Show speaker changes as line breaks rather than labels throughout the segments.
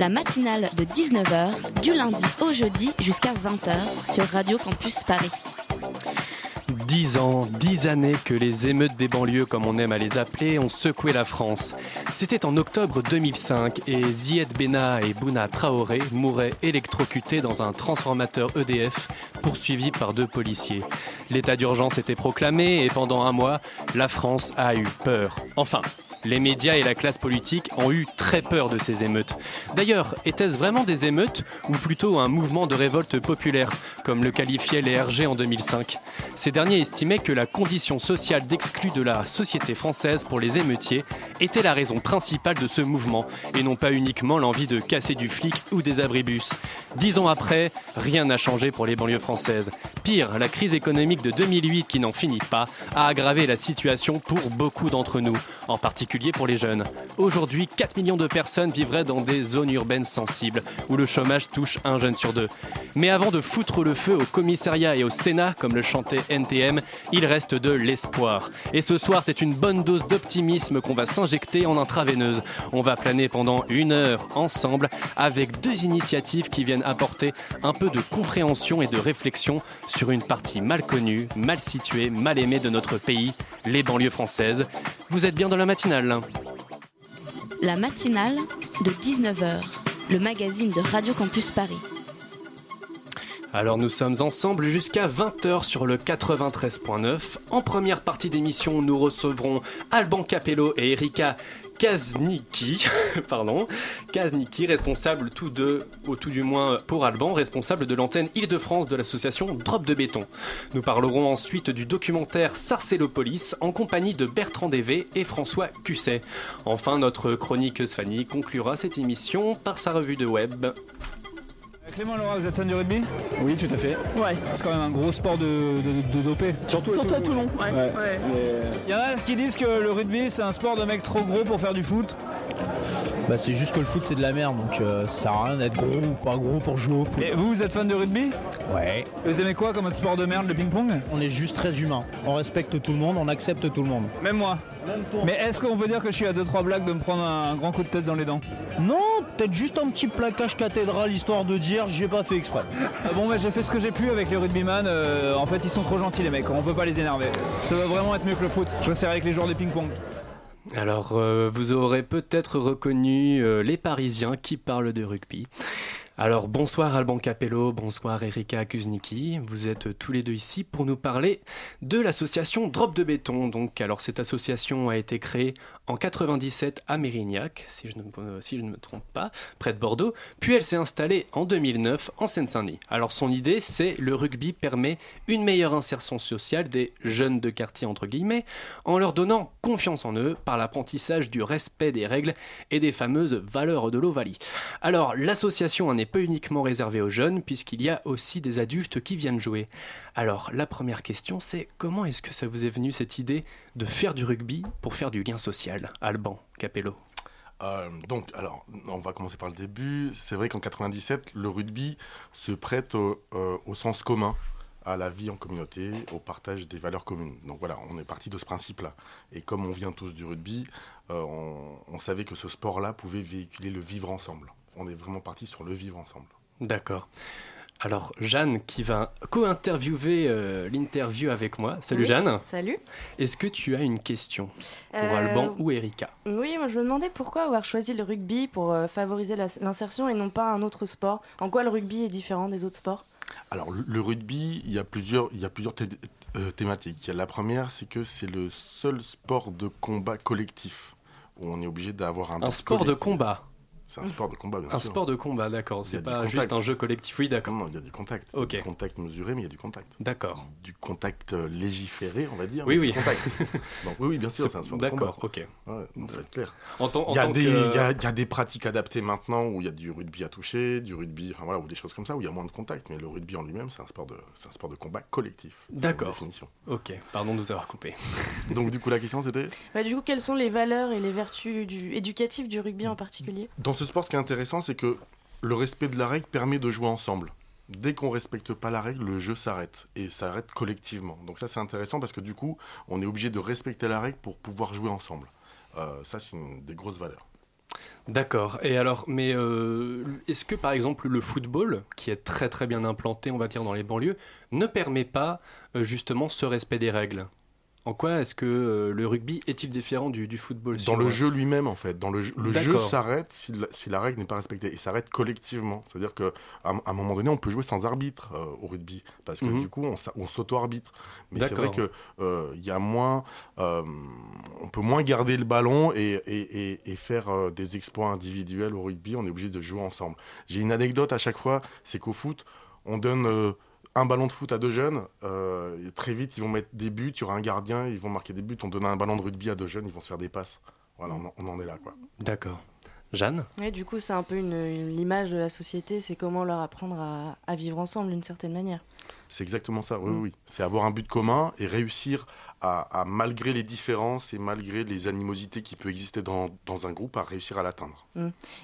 La matinale de 19h, du lundi au jeudi jusqu'à 20h sur Radio Campus Paris.
Dix ans, dix années que les émeutes des banlieues, comme on aime à les appeler, ont secoué la France. C'était en octobre 2005 et Zied Bena et Bouna Traoré mouraient électrocutés dans un transformateur EDF poursuivis par deux policiers. L'état d'urgence était proclamé et pendant un mois, la France a eu peur. Enfin, les médias et la classe politique ont eu très peur de ces émeutes. D'ailleurs, était-ce vraiment des émeutes ou plutôt un mouvement de révolte populaire, comme le qualifiaient les RG en 2005 Ces derniers estimaient que la condition sociale d'exclus de la société française pour les émeutiers était la raison principale de ce mouvement, et non pas uniquement l'envie de casser du flic ou des abribus. Dix ans après, rien n'a changé pour les banlieues françaises. Pire, la crise économique de 2008 qui n'en finit pas a aggravé la situation pour beaucoup d'entre nous, en particulier pour les jeunes. Aujourd'hui, 4 millions de personnes vivraient dans des zones urbaines sensibles, où le chômage touche un jeune sur deux. Mais avant de foutre le feu au commissariat et au Sénat, comme le chantait NTM, il reste de l'espoir. Et ce soir, c'est une bonne dose d'optimisme qu'on va s'injecter en intraveineuse. On va planer pendant une heure ensemble avec deux initiatives qui viennent apporter un peu de compréhension et de réflexion sur une partie mal connue, mal située, mal aimée de notre pays, les banlieues françaises. Vous êtes bien dans la matinale.
La matinale de 19h, le magazine de Radio Campus Paris.
Alors nous sommes ensemble jusqu'à 20h sur le 93.9. En première partie d'émission, nous recevrons Alban Capello et Erika Kazniki, pardon, Kazniki, responsable tout de, ou tout du moins pour Alban, responsable de l'antenne Île-de-France de l'association Drop de béton. Nous parlerons ensuite du documentaire Sarcellopolis en compagnie de Bertrand Dévé et François Cusset. Enfin, notre chroniqueuse Fanny conclura cette émission par sa revue de web.
Clément Laura, vous êtes fan du rugby
Oui, tout à fait.
Ouais. C'est quand même un gros sport de, de, de dopé.
Surtout,
Surtout à Toulon, ouais.
Ouais.
ouais.
Il y en a qui disent que le rugby c'est un sport de mecs trop gros pour faire du foot.
Bah, c'est juste que le foot c'est de la merde, donc euh, ça sert à rien d'être gros ou pas gros pour jouer au foot.
Et vous, vous êtes fan de rugby
Ouais.
Vous aimez quoi comme autre sport de merde, le ping-pong
On est juste très humain. On respecte tout le monde, on accepte tout le monde.
Même moi. Mais est-ce qu'on peut dire que je suis à 2-3 blagues de me prendre un grand coup de tête dans les dents?
Non, peut-être juste un petit plaquage cathédrale histoire de dire j'ai pas fait exprès.
Ah Bon, bah j'ai fait ce que j'ai pu avec les rugbyman. euh, en fait, ils sont trop gentils les mecs, on peut pas les énerver. Ça va vraiment être mieux que le foot. Je serai avec les joueurs de ping-pong.
Alors, euh, vous aurez peut-être reconnu euh, les Parisiens qui parlent de rugby. Alors, bonsoir Alban Capello, bonsoir Erika Kuzniki. Vous êtes tous les deux ici pour nous parler de l'association Drop de béton. Donc, alors cette association a été créée en 97 à Mérignac, si je ne, me- si je ne me trompe pas, près de Bordeaux. Puis elle s'est installée en 2009 en Seine-Saint-Denis. Alors, son idée, c'est le rugby permet une meilleure insertion sociale des jeunes de quartier entre guillemets, en leur donnant confiance en eux par l'apprentissage du respect des règles et des fameuses valeurs de l'Ovalie. Alors, l'association n'est pas uniquement réservée aux jeunes, puisqu'il y a aussi des adultes qui viennent jouer. Alors, la première question, c'est comment est-ce que ça vous est venu cette idée de faire du rugby pour faire du lien social? Alban, Capello.
Euh, donc, alors, on va commencer par le début. C'est vrai qu'en 97, le rugby se prête au, euh, au sens commun, à la vie en communauté, au partage des valeurs communes. Donc voilà, on est parti de ce principe-là. Et comme on vient tous du rugby, euh, on, on savait que ce sport-là pouvait véhiculer le vivre ensemble. On est vraiment parti sur le vivre ensemble.
D'accord. Alors, Jeanne, qui va co-interviewer euh, l'interview avec moi. Salut
Oui.
Jeanne.
Salut.
Est-ce que tu as une question pour
Euh,
Alban ou Erika?
Oui, moi je me demandais pourquoi avoir choisi le rugby pour euh, favoriser l'insertion et non pas un autre sport? En quoi le rugby est différent des autres sports?
Alors, le, le rugby, il y a plusieurs, il y a plusieurs thé- thématiques. La première, c'est que c'est le seul sport de combat collectif où on est obligé d'avoir un,
Un sport de combat.
C'est un sport de combat, bien
Un
sûr.
sport de combat, d'accord. C'est pas juste un jeu collectif. Oui, d'accord.
Non, il y a du contact. Il y a
Ok.
du contact mesuré, mais il y a du contact.
D'accord.
Du contact euh, légiféré, on va dire.
Oui,
mais du
oui.
contact. Donc, oui, oui, bien sûr, c'est un sport de combat.
D'accord, ok.
Ouais, il faut être clair.
En tant, en
Il y, a des,
que-
il y a- il y a des pratiques adaptées maintenant où il y a du rugby à toucher, du rugby, enfin voilà, ou des choses comme ça où il y a moins de contact. Mais le rugby en lui-même, c'est un sport de, c'est un sport de combat collectif.
D'accord.
définition.
Ok, pardon de nous avoir coupé.
Donc du coup, la question c'était.
Bah, du coup, quelles sont les valeurs et les vertus du... éducatives du rugby en particulier?
Dans ce sport, ce qui est intéressant, c'est que le respect de la règle permet de jouer ensemble. Dès qu'on respecte pas la règle, le jeu s'arrête et s'arrête collectivement. Donc ça, c'est intéressant parce que du coup, on est obligé de respecter la règle pour pouvoir jouer ensemble. Euh, ça, c'est une des grosses valeurs.
D'accord. Et alors, mais euh, est-ce que par exemple le football, qui est très très bien implanté, on va dire, dans les banlieues, ne permet pas euh, justement ce respect des règles? En quoi est-ce que euh, le rugby est-il différent du, du football
Dans
sur-
le jeu lui-même, en fait. Dans le jeu, le jeu s'arrête si, la- si la règle n'est pas respectée. Et s'arrête collectivement. C'est-à-dire qu'à un moment donné, on peut jouer sans arbitre euh, au rugby. Parce que
Mhm.
du coup, on, on s'auto-arbitre. Mais c'est vrai qu'il y a moins. euh, on peut moins garder le ballon et, et- et- et faire euh, des exploits individuels au rugby. On est obligé de jouer ensemble. J'ai une anecdote à chaque fois c'est qu'au foot, on donne. Un ballon de foot à deux jeunes, euh, et très vite ils vont mettre des buts, il y aura un gardien, ils vont marquer des buts. On donne un ballon de rugby à deux jeunes, ils vont se faire des passes. Voilà, on en, on en est là quoi.
D'accord. Jeanne?
Ouais, du coup, c'est un peu l'image de la société, c'est comment leur apprendre à, à vivre ensemble d'une certaine manière.
C'est exactement ça, oui,
Mm.
oui. C'est avoir un but commun et réussir à, à, malgré les différences et malgré les animosités qui peuvent exister dans, dans un groupe, à réussir à l'atteindre.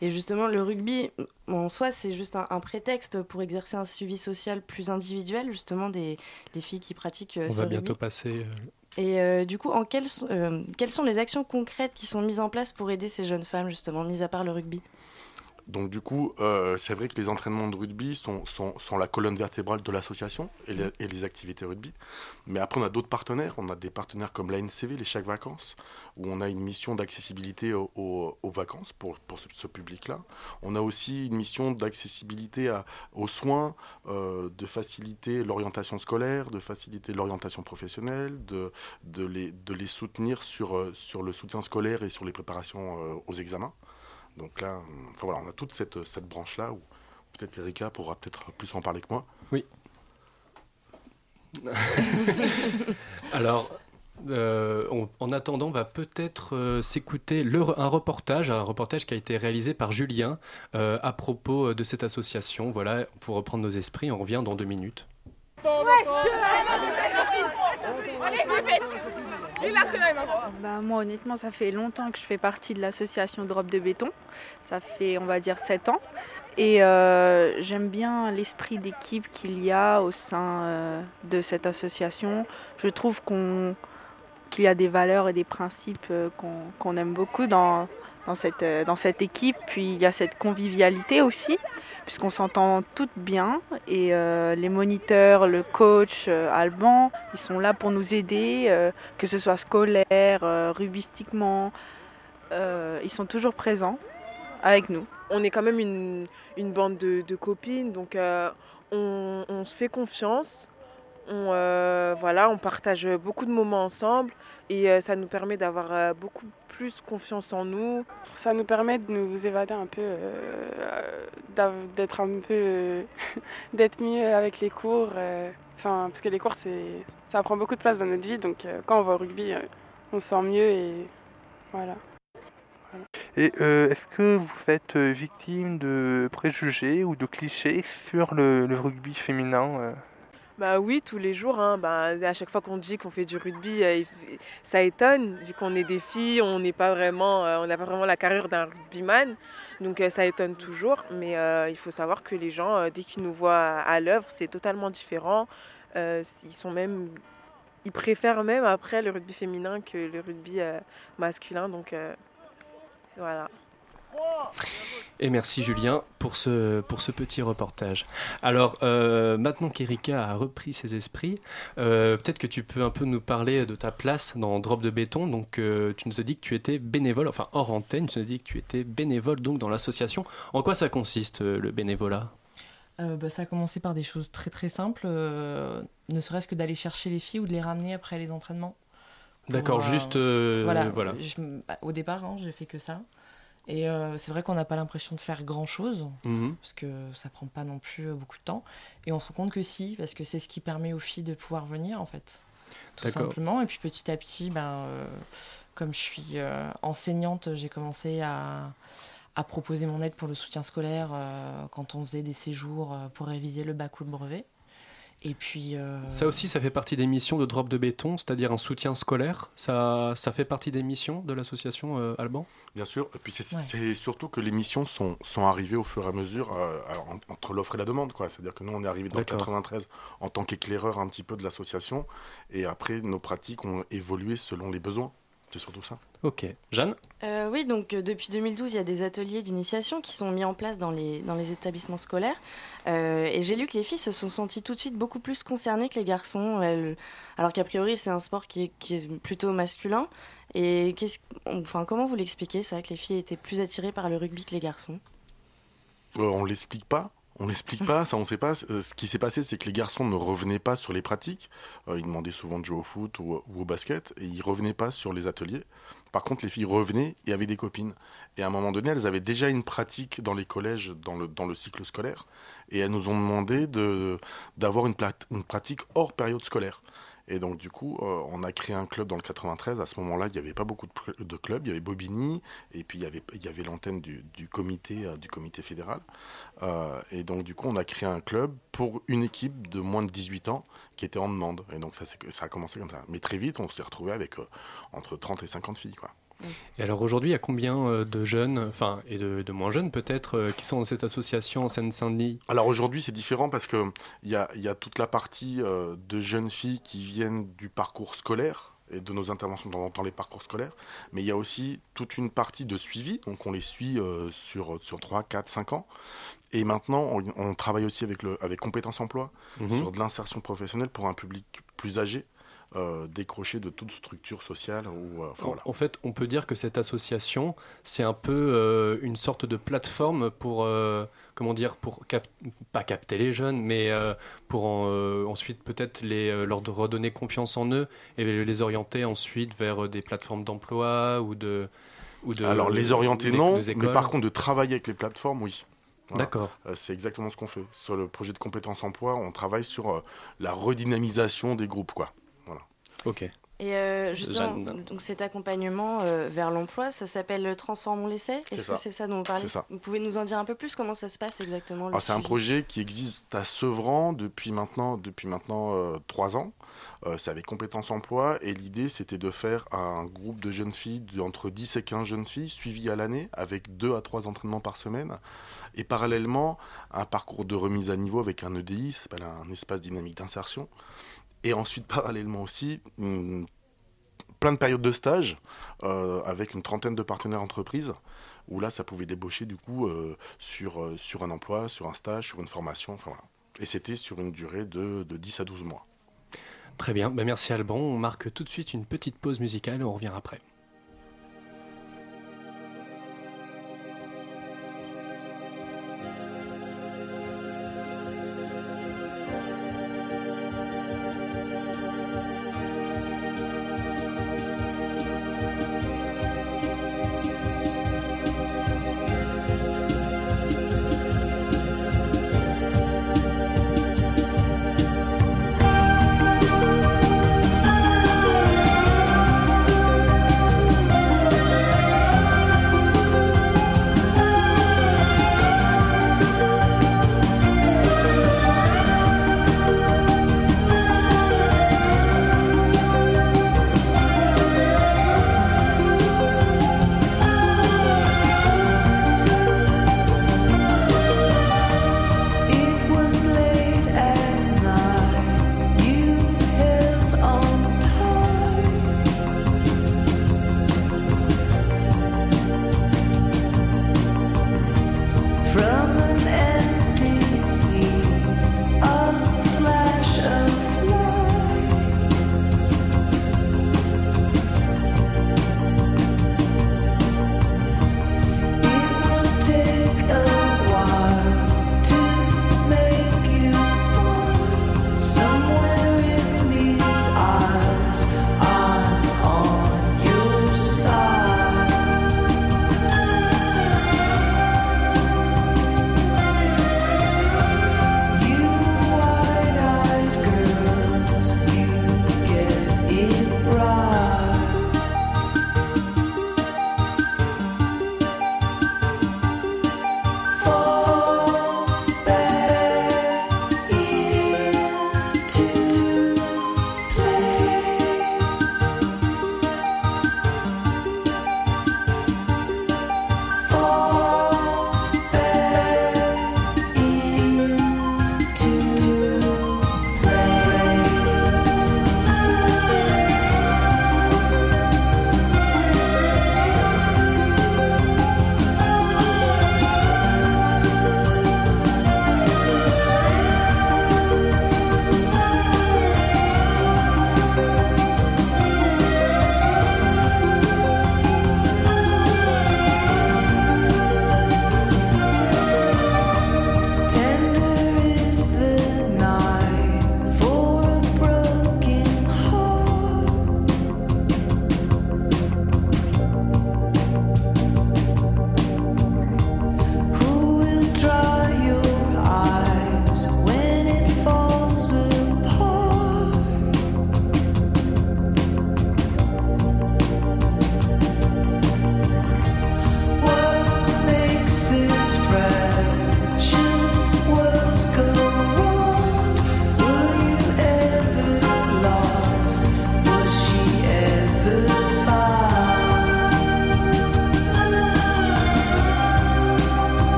Et justement, le rugby, en soi, c'est juste un, un prétexte pour exercer un suivi social plus individuel, justement, des, des filles qui pratiquent euh,
On
ce
va
rugby.
bientôt passer. euh,
Et euh, du coup, en quelles, euh, quelles sont les actions concrètes qui sont mises en place pour aider ces jeunes femmes, justement, mis à part le rugby?
Donc du coup, euh, c'est vrai que les entraînements de rugby sont, sont, sont la colonne vertébrale de l'association et, les- activités rugby. Mais après, on a d'autres partenaires. On a des partenaires comme l'ANCV, les Chaque Vacances, où on a une mission d'accessibilité au- au- aux vacances pour, pour ce, public-là. On a aussi une mission d'accessibilité aux soins, euh, de faciliter l'orientation scolaire, de faciliter l'orientation professionnelle, de, de, les, de les soutenir sur, euh, sur le soutien scolaire et sur les préparations aux examens. Donc là, euh, enfin voilà, on a toute cette, cette branche-là où peut-être Erika pourra peut-être plus en parler que moi.
Oui. Alors, euh, on- en attendant, on va peut-être euh, s'écouter un reportage, un reportage qui a été réalisé par Julien euh, à propos de cette association. Voilà, pour reprendre nos esprits, on revient dans deux minutes.
Bah, moi honnêtement ça fait longtemps que je fais partie de l'association Drop de béton. Ça fait on va dire 7 ans. Et euh, j'aime bien l'esprit d'équipe qu'il y a au sein euh, de cette association. Je trouve qu'il y a des valeurs et des principes euh, qu'on qu'on aime beaucoup dans, dans, cette, euh, dans cette équipe. Puis il y a cette convivialité aussi, puisqu'on s'entend toutes bien. Et euh, les moniteurs, le coach, euh, Alban, ils sont là pour nous aider, que ce soit scolaire, rubistiquement. Ils sont toujours présents avec nous.
On est quand même une, une bande de, copines, donc on, on se fait confiance. On, voilà, on partage beaucoup de moments ensemble et ça nous permet d'avoir beaucoup plus confiance en nous.
Ça nous permet de nous évader un peu, euh, d'être un peu, euh, d'être mieux avec les cours. euh, Enfin, parce que les cours, c'est, ça prend beaucoup de place dans notre vie, donc euh, quand on va au rugby, euh, on se sent mieux et voilà.
Et euh, est-ce que vous faites victime de préjugés ou de clichés sur le, le rugby féminin euh?
Bah oui, tous les jours. hein. Bah, à chaque fois qu'on dit qu'on fait du rugby, euh, ça étonne, vu qu'on est des filles, on n'est pas vraiment, euh, n'a pas vraiment la carrure d'un rugbyman, donc euh, ça étonne toujours. Mais il faut savoir que les gens, dès qu'ils nous voient à, l'œuvre, c'est totalement différent. Ils sont même, ils préfèrent même après le rugby féminin que le rugby masculin, donc voilà.
Et merci Julien pour ce, pour ce petit reportage. Alors euh, maintenant qu'Erika a repris ses esprits, euh, peut-être que tu peux un peu nous parler de ta place dans Drop de béton. Donc euh, tu nous as dit que tu étais bénévole, enfin hors antenne, tu nous as dit que tu étais bénévole donc dans l'association. En quoi ça consiste le bénévolat?
Bah, ça a commencé par des choses très très simples, ne serait-ce que d'aller chercher les filles ou de les ramener après les entraînements.
D'accord, juste,
voilà.
voilà.
Je- bah, au départ, hein, j'ai fait que ça. Et euh, c'est vrai qu'on n'a pas l'impression de faire grand chose,
Mhm.
parce que ça prend pas non plus euh, beaucoup de temps. Et on se rend compte que si, parce que c'est ce qui permet aux filles de pouvoir venir, en fait. Tout simplement. Et puis petit à petit, ben, euh, comme je suis euh, enseignante, j'ai commencé à, à proposer mon aide pour le soutien scolaire quand on faisait des séjours pour réviser le bac ou le brevet. Et puis. euh,
Ça aussi, ça fait partie des missions de Drop de béton, c'est-à-dire un soutien scolaire. Ça, ça fait partie des missions de l'association euh, Alban?
Bien sûr, et puis c'est
Ouais.
surtout que les missions sont, sont arrivées au fur et à mesure euh, en- entre l'offre et la demande. quoi. C'est-à-dire que nous, on est arrivé dans le
D'accord.
93 en tant qu'éclaireur un petit peu de l'association, et après, nos pratiques ont évolué selon les besoins. C'est surtout ça.
Ok. Jeanne
Euh, oui, donc euh, depuis 2012, il y a des ateliers d'initiation qui sont mis en place dans les, dans les établissements scolaires. Euh, et j'ai lu que les filles se sont senties tout de suite beaucoup plus concernées que les garçons, elles- alors qu'a priori c'est un sport qui est, qui est plutôt masculin. Et enfin, comment vous l'expliquez ça, que les filles étaient plus attirées par le rugby que les garçons?
Euh, on l'explique pas. On l'explique pas, ça on sait pas. Euh, ce qui s'est passé, c'est que les garçons ne revenaient pas sur les pratiques. Euh, ils demandaient souvent de jouer au foot ou, ou au basket, et ils revenaient pas sur les ateliers. Par contre, les filles revenaient et avaient des copines. Et à un moment donné, elles avaient déjà une pratique dans les collèges, dans le, cycle scolaire, et elles nous ont demandé de, d'avoir une pratique hors période scolaire. Et donc, du coup, euh, on a créé un club dans le 93. À ce moment-là, il n'y avait pas beaucoup de, clubs. Il y avait Bobigny, et puis il y avait, l'antenne du, comité, euh, du comité fédéral. Euh, et donc, du coup, on a créé un club pour une équipe de moins de 18 ans qui était en demande. Et donc, ça, ça a commencé comme ça. Mais très vite, on s'est retrouvé avec entre 30 et 50 filles. Quoi.
Et alors aujourd'hui, il y a combien euh, de jeunes, enfin, et de, de moins jeunes peut-être, euh, qui sont dans cette association en Seine-Saint-Denis?
Alors aujourd'hui, c'est différent parce qu'il y a, y a toute la partie euh, de jeunes filles qui viennent du parcours scolaire et de nos interventions dans, dans les parcours scolaires, mais il y a aussi toute une partie de suivi, donc on les suit euh, sur, sur 3, 4, 5 ans. Et maintenant, on, on travaille aussi avec, le, avec Compétences Emploi
Mhm.
sur de l'insertion professionnelle pour un public plus âgé, euh, décroché de toute structure sociale. Ou, euh, enfin,
En-
voilà.
En fait, on peut dire que cette association, c'est un peu euh, une sorte de plateforme pour, euh, comment dire, pour cap- pas capter les jeunes, mais pour en, ensuite peut-être leur redonner confiance en eux et les orienter ensuite vers des plateformes d'emploi ou de, ou de.
Alors les orienter
des-
non,
des
mais par contre de travailler avec les plateformes, oui.
D'accord.
Euh, c'est exactement ce qu'on fait. Sur le projet de compétences emploi, on travaille sur euh, la redynamisation des groupes. Quoi.
Ok.
Et euh, justement,
Jeanne.
donc cet accompagnement euh, vers l'emploi, ça s'appelle Transformons l'essai. Est-ce que c'est ça dont vous parlez?
Ça.
Vous pouvez nous en dire un peu plus? Comment ça se passe exactement
Alors, c'est un projet qui existe à Sevran depuis maintenant, depuis maintenant euh, trois ans. Euh, c'est avec compétences emploi et l'idée c'était de faire un groupe de jeunes filles d'entre 10 et 15 jeunes filles suivies à l'année avec deux à trois entraînements par semaine et parallèlement un parcours de remise à niveau avec un EDI, ça s'appelle un espace dynamique d'insertion et ensuite parallèlement aussi plein de périodes de stage euh, avec une trentaine de partenaires entreprises où là ça pouvait débaucher du coup euh, sur, euh, sur un emploi, sur un stage, sur une formation, enfin voilà. Et c'était sur une durée de, de 10 à 12 mois.
Très bien. Ben, merci Alban. On marque tout de suite une petite pause musicale et on revient après.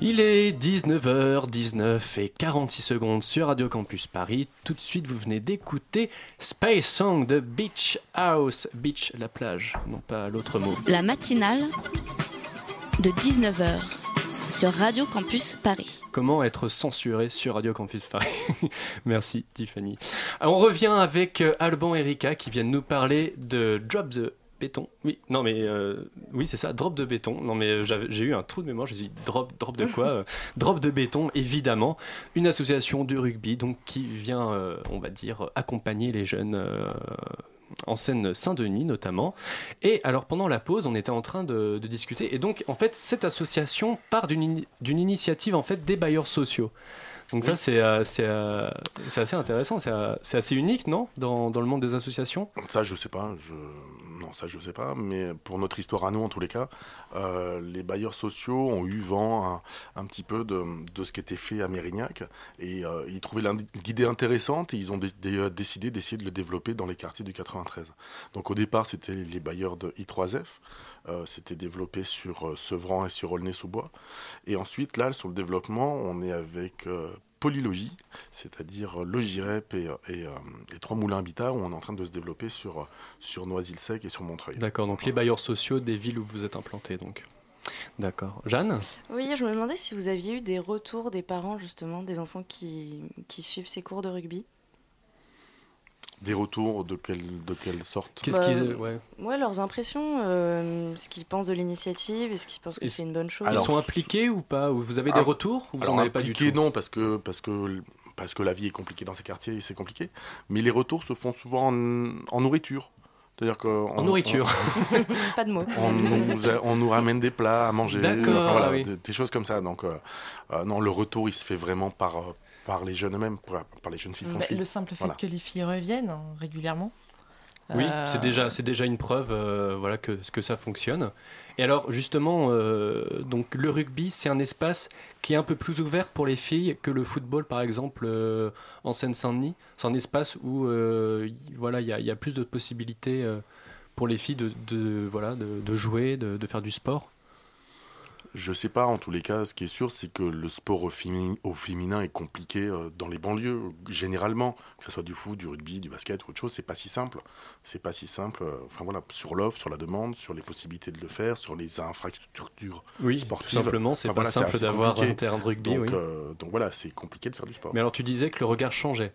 Il est 19h19 et 46 secondes sur Radio Campus Paris. Tout de suite, vous venez d'écouter Space Song de Beach House. Beach, la plage, non pas l'autre mot.
La matinale de 19h sur Radio Campus Paris.
Comment être censuré sur Radio Campus Paris Merci Tiffany. On revient avec euh, Alban et Erika qui viennent nous parler de Drop the Béton. Oui, non mais euh, oui c'est ça, drop de béton. Non mais euh, j'ai eu un trou de mémoire. J'ai dit drop, drop de quoi Euh, Drop de béton, évidemment, une association de rugby donc qui vient, euh, on va dire, accompagner les jeunes. en scène Saint-Denis notamment. Et alors pendant la pause, on était en train de, de discuter. Et donc en fait, cette association part d'une initiative en fait des bailleurs sociaux. Donc ça c'est euh, euh, assez intéressant, c'est euh, c'est assez unique non? Dans, dans le monde des associations?
Ça, je sais pas. Je... Non, ça, je sais pas. Mais pour notre histoire à nous, en tous les cas, euh, les bailleurs sociaux ont eu vent un, un petit peu de, de ce qui était fait à Mérignac. Et euh, ils trouvaient l'idée intéressante et ils ont dé- dé- décidé d'essayer de le développer dans les quartiers du 93. Donc au départ, c'était les bailleurs de I3F. Euh, c'était développé sur euh, Sevran et sur Aulnay-sous-Bois. Et ensuite, là, sur le développement, on est avec euh, Polylogie, c'est-à-dire euh, Logirep et, euh, et, euh, et Trois Moulins Habitat, où on est en train de se développer sur, euh, sur Noisy-le-Sec et sur Montreuil.
D'accord, donc les bailleurs sociaux des villes où vous êtes implantés donc. D'accord. Jeanne?
Oui, je me demandais si vous aviez eu des retours des parents, justement, des enfants qui, qui suivent ces cours de rugby.
Des retours de quelle, de quelle sorte
Qu'est-ce qu'ils- ouais.
ouais, leurs impressions, euh, ce qu'ils pensent de l'initiative, est-ce qu'ils pensent que c'est une bonne chose
Ils sont impliqués ou pas Ou Vous avez des
Ah,
retours ou vous
alors,
en avez pas du tout?
non, parce que, parce, que, parce que la vie est compliquée dans ces quartiers et c'est compliqué. Mais les retours se font souvent en, en nourriture. C'est-à-dire
En nourriture.
Pas de mots.
On nous, a- on nous ramène des plats à manger,
D'accord,
enfin, voilà,
oui.
des, des choses comme ça. Donc, euh, euh, non, le retour, il se fait vraiment par, euh, par les jeunes eux-mêmes, par, par les jeunes filles qu'on
Bah,
suit.
le simple fait
Voilà.
que les filles reviennent hein, régulièrement.
Oui,
Euh,
c'est déjà, c'est déjà une preuve euh, voilà, que, que ça fonctionne. Et alors, justement, euh, donc, le rugby, c'est un espace qui est un peu plus ouvert pour les filles que le football, par exemple, euh, en Seine-Saint-Denis. C'est un espace où euh, y- voilà, il y, a- il y a plus de possibilités euh, pour les filles de, de, voilà, de, de jouer, de, de faire du sport.
Je sais pas, en tous les cas, ce qui est sûr, c'est que le sport au, féminin, au féminin est compliqué euh, dans les banlieues, généralement. Que ce soit du foot, du rugby, du basket ou autre chose, c'est pas si simple. C'est pas si simple. euh, Enfin voilà, sur l'offre, sur la demande, sur les possibilités de le faire, sur les infrastructures
Oui,
sportives.
tout simplement, c'est
Enfin,
pas
voilà,
simple d'avoir un terrain de rugby,
Donc,
oui.
euh, donc voilà, c'est compliqué de faire du sport.
Mais alors, tu disais que le regard changeait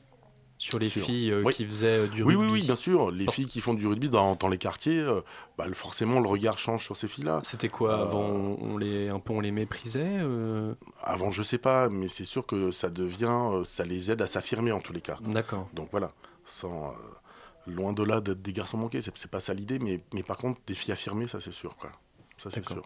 sur les filles euh,
Oui.
qui faisaient euh, du
Oui,
rugby.
oui, oui, bien sûr. Les filles qui font du rugby dans, dans les quartiers, euh, bah, forcément, le regard change sur ces filles-là.
C'était quoi
Euh,
avant on les, Un peu on les méprisait euh?
Avant, je sais pas, mais c'est sûr que ça devient, ça les aide à s'affirmer en tous les cas.
D'accord.
Donc voilà, sans, euh, loin de là d'être des garçons manqués, c'est pas ça l'idée, mais, mais par contre, des filles affirmées, ça c'est sûr, quoi. Ça c'est sûr.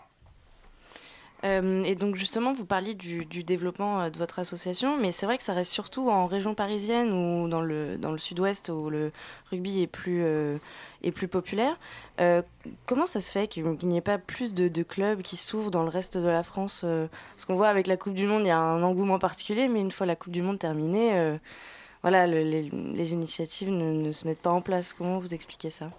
Euh, et donc justement, vous parliez du, développement euh, de votre association, mais c'est vrai que ça reste surtout en région parisienne ou dans le, dans le sud-ouest où le rugby est plus, euh, est plus populaire. Comment ça se fait qu'il n'y ait pas plus de, clubs qui s'ouvrent dans le reste de la France Parce qu'on voit avec la Coupe du Monde, il y a un engouement particulier, mais une fois la Coupe du Monde terminée, voilà, le- les, initiatives ne se mettent pas en place. Comment vous expliquez ça?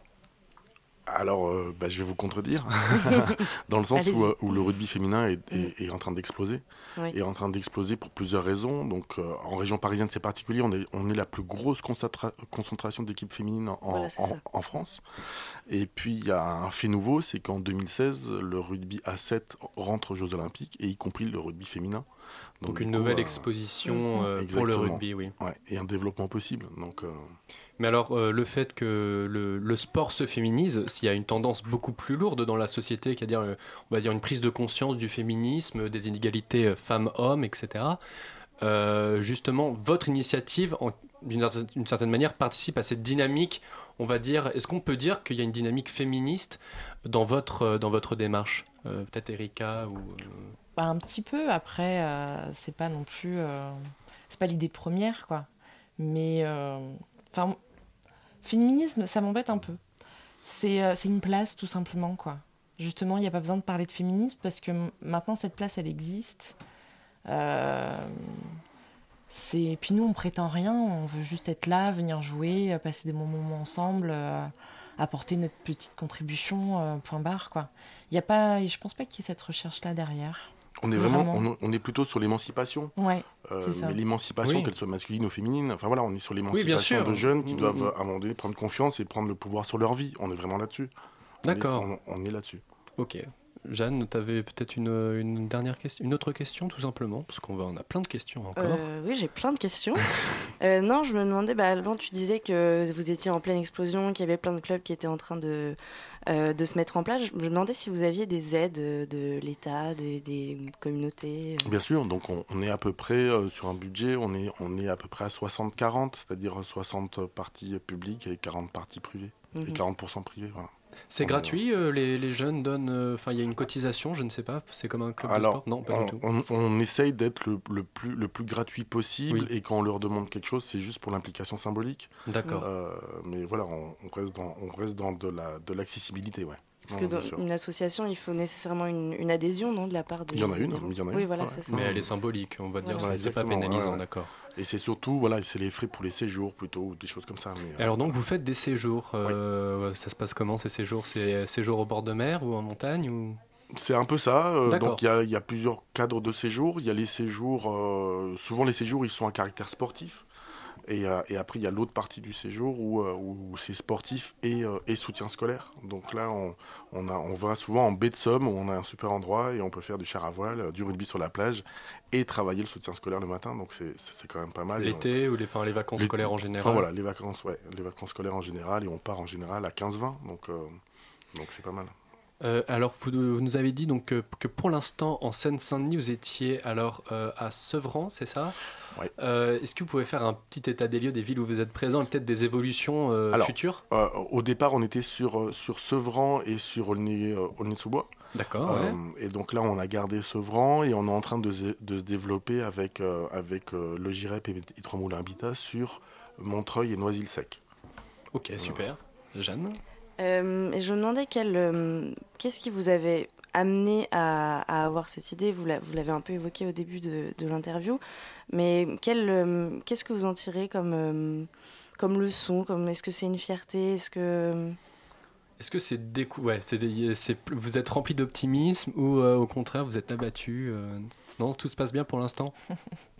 Alors, euh, bah, je vais vous contredire, dans le sens où, euh, où le rugby féminin est, est- est en train d'exploser.
Oui.
Est en train d'exploser pour plusieurs raisons. Donc, euh, en région parisienne, c'est particulier. On est, on est la plus grosse concentra- concentration d'équipes féminines en,
Voilà, c'est
en-
ça.
en France. Et puis, il y a un fait nouveau, c'est qu'en 2016, le rugby A7 rentre aux Jeux Olympiques, et y compris le rugby féminin.
Donc une
coup,
nouvelle
euh,
exposition euh, pour le rugby, oui.
Ouais, et un développement possible. Donc, euh,
Mais alors, euh, le fait que le, le sport se féminise, s'il y a une tendance beaucoup plus lourde dans la société, c'est-à-dire, euh, on va dire, une prise de conscience du féminisme, des inégalités femmes-hommes, etc., justement, votre initiative, d'une certaine manière, participe à cette dynamique, on va dire, est-ce qu'on peut dire qu'il y a une dynamique féministe dans votre, euh, démarche Euh, Peut-être Erika euh,
Bah, un petit peu. Après, c'est pas non plus. c'est pas l'idée première, quoi. Mais. Enfin. féminisme, ça m'embête un peu. C'est une place, tout simplement, quoi. Justement, il n'y a pas besoin de parler de féminisme parce que maintenant, cette place, elle existe. C'est... Puis nous, on prétend rien. On veut juste être là, venir jouer, euh, passer des bons moments ensemble. euh, apporter notre petite contribution, euh, point barre, quoi. Il y a pas, je pense pas qu'il y ait cette recherche-là derrière.
On est vraiment, on, on est plutôt sur l'émancipation.
Ouais,
Euh, mais l'émancipation,
Oui.
qu'elle soit masculine ou féminine, enfin voilà, on est sur l'émancipation de jeunes qui
Mm,
doivent
mm.
à un moment donné prendre confiance et prendre le pouvoir sur leur vie. On est vraiment là-dessus. On est-
D'accord.
On, on est là-dessus.
Ok. Jeanne, tu avais peut-être une, une dernière question, une autre question tout simplement, parce qu'on va, on a plein de questions encore.
Euh, oui, j'ai plein de questions. Euh, non, je me demandais, bah, Alban, tu disais que vous étiez en pleine explosion, qu'il y avait plein de clubs qui étaient en train de, euh, de se mettre en place. Je me demandais si vous aviez des aides de l'État, des, des communautés. euh.
Bien sûr, donc on, on est à peu près euh, sur un budget, on est, on est à peu près à 60-40, c'est-à-dire 60 parties publiques et 40 parties privées. Et
Mhm.
40% privées, voilà.
C'est
est-
gratuit, euh, les, les jeunes donnent. euh, Enfin, il y a une cotisation, je ne sais pas. C'est comme un club de
Alors,
sport? Non, pas
on,
du tout.
on- on essaye d'être le, le plus, le plus gratuit possible
Oui.
et quand on leur demande quelque chose, c'est juste pour l'implication symbolique.
D'accord.
Euh, mais voilà, on, on reste dans, on reste dans de la de l'accessibilité, ouais.
Parce
Non,
que dans une association, il faut nécessairement une, une adhésion, non, de la part des.
Il y en a une,
membres
il y en a
Oui,
une,
voilà,
ouais.
c'est ça.
Mais elle est symbolique, on va dire.
Voilà.
c'est- C'est pas pénalisant,
ouais.
d'accord.
Et c'est surtout, voilà, c'est les frais pour les séjours plutôt, ou des choses comme ça. Mais,
Et Alors donc vous faites des séjours. euh, Ça se passe comment ces séjours? C'est séjours au bord de mer ou en montagne ou...
C'est un peu ça. euh, donc il y a, il y a plusieurs cadres de séjour. Il y a les séjours, euh, souvent les séjours ils sont à caractère sportif. Et, euh, et après il y a l'autre partie du séjour où, euh, où c'est sportif et, euh, et soutien scolaire. Donc là on, on, a, on va souvent en baie de Somme où on a un super endroit et on peut faire du char à voile, du rugby sur la plage et travailler le soutien scolaire le matin. Donc c'est- quand même pas mal.
L'été ou les, enfin, les vacances scolaires en général
Enfin voilà, les vacances, ouais, les vacances scolaires en général et on part en général à 15-20. Donc euh, donc c'est pas mal.
Euh, alors, vous, vous nous avez dit donc que, que pour l'instant, en Seine-Saint-Denis, vous étiez alors euh, à Sevran, c'est ça? Euh, Est-ce que vous pouvez faire un petit état des lieux des villes où vous êtes présent et peut-être des évolutions euh,
Alors,
futures?
euh, Au départ, on était sur, sur Sevran et sur Aulnay, Aulnay-sous-Bois.
D'accord,
Euh,
ouais.
Et donc là, on a gardé Sevran et on est en train de, se- de se développer avec, euh, avec euh, le GIREP et, et Trois Moulins Habitat sur Montreuil et Noisy-le-Sec.
Ok, super. Jeanne?
Euh, et je me demandais quel, euh, qu'est-ce qui vous avait amené à, à avoir cette idée? Vous l'a- vous l'avez un peu évoqué au début de, de l'interview, mais quel, euh, qu'est-ce que vous en tirez comme, euh, comme leçon comme, Est-ce que c'est une fierté Est-ce que...
Est-ce que c'est décou... ouais, c'est des- c'est plus- vous êtes rempli d'optimisme ou euh, au contraire vous êtes abattu euh, Non, tout se passe bien pour l'instant?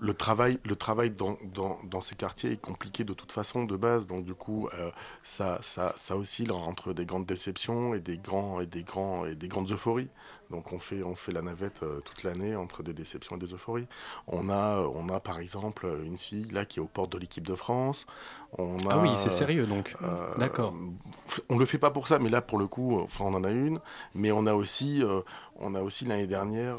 le travail, le travail dans, dans, dans ces quartiers est compliqué de toute façon de base, donc du coup euh, ça, ça, ça oscille entre des grandes déceptions et des, grands, et des, grands, et des grandes euphories. Donc on fait, on fait la navette euh, toute l'année entre des déceptions et des euphories. On a, on a par exemple une fille là qui est aux portes de l'équipe de France. On a,
Ah oui, c'est sérieux, donc.
euh,
D'accord.
On le fait pas pour ça, mais là pour le coup, enfin on en a une. Mais on a aussi, on a aussi l'année dernière.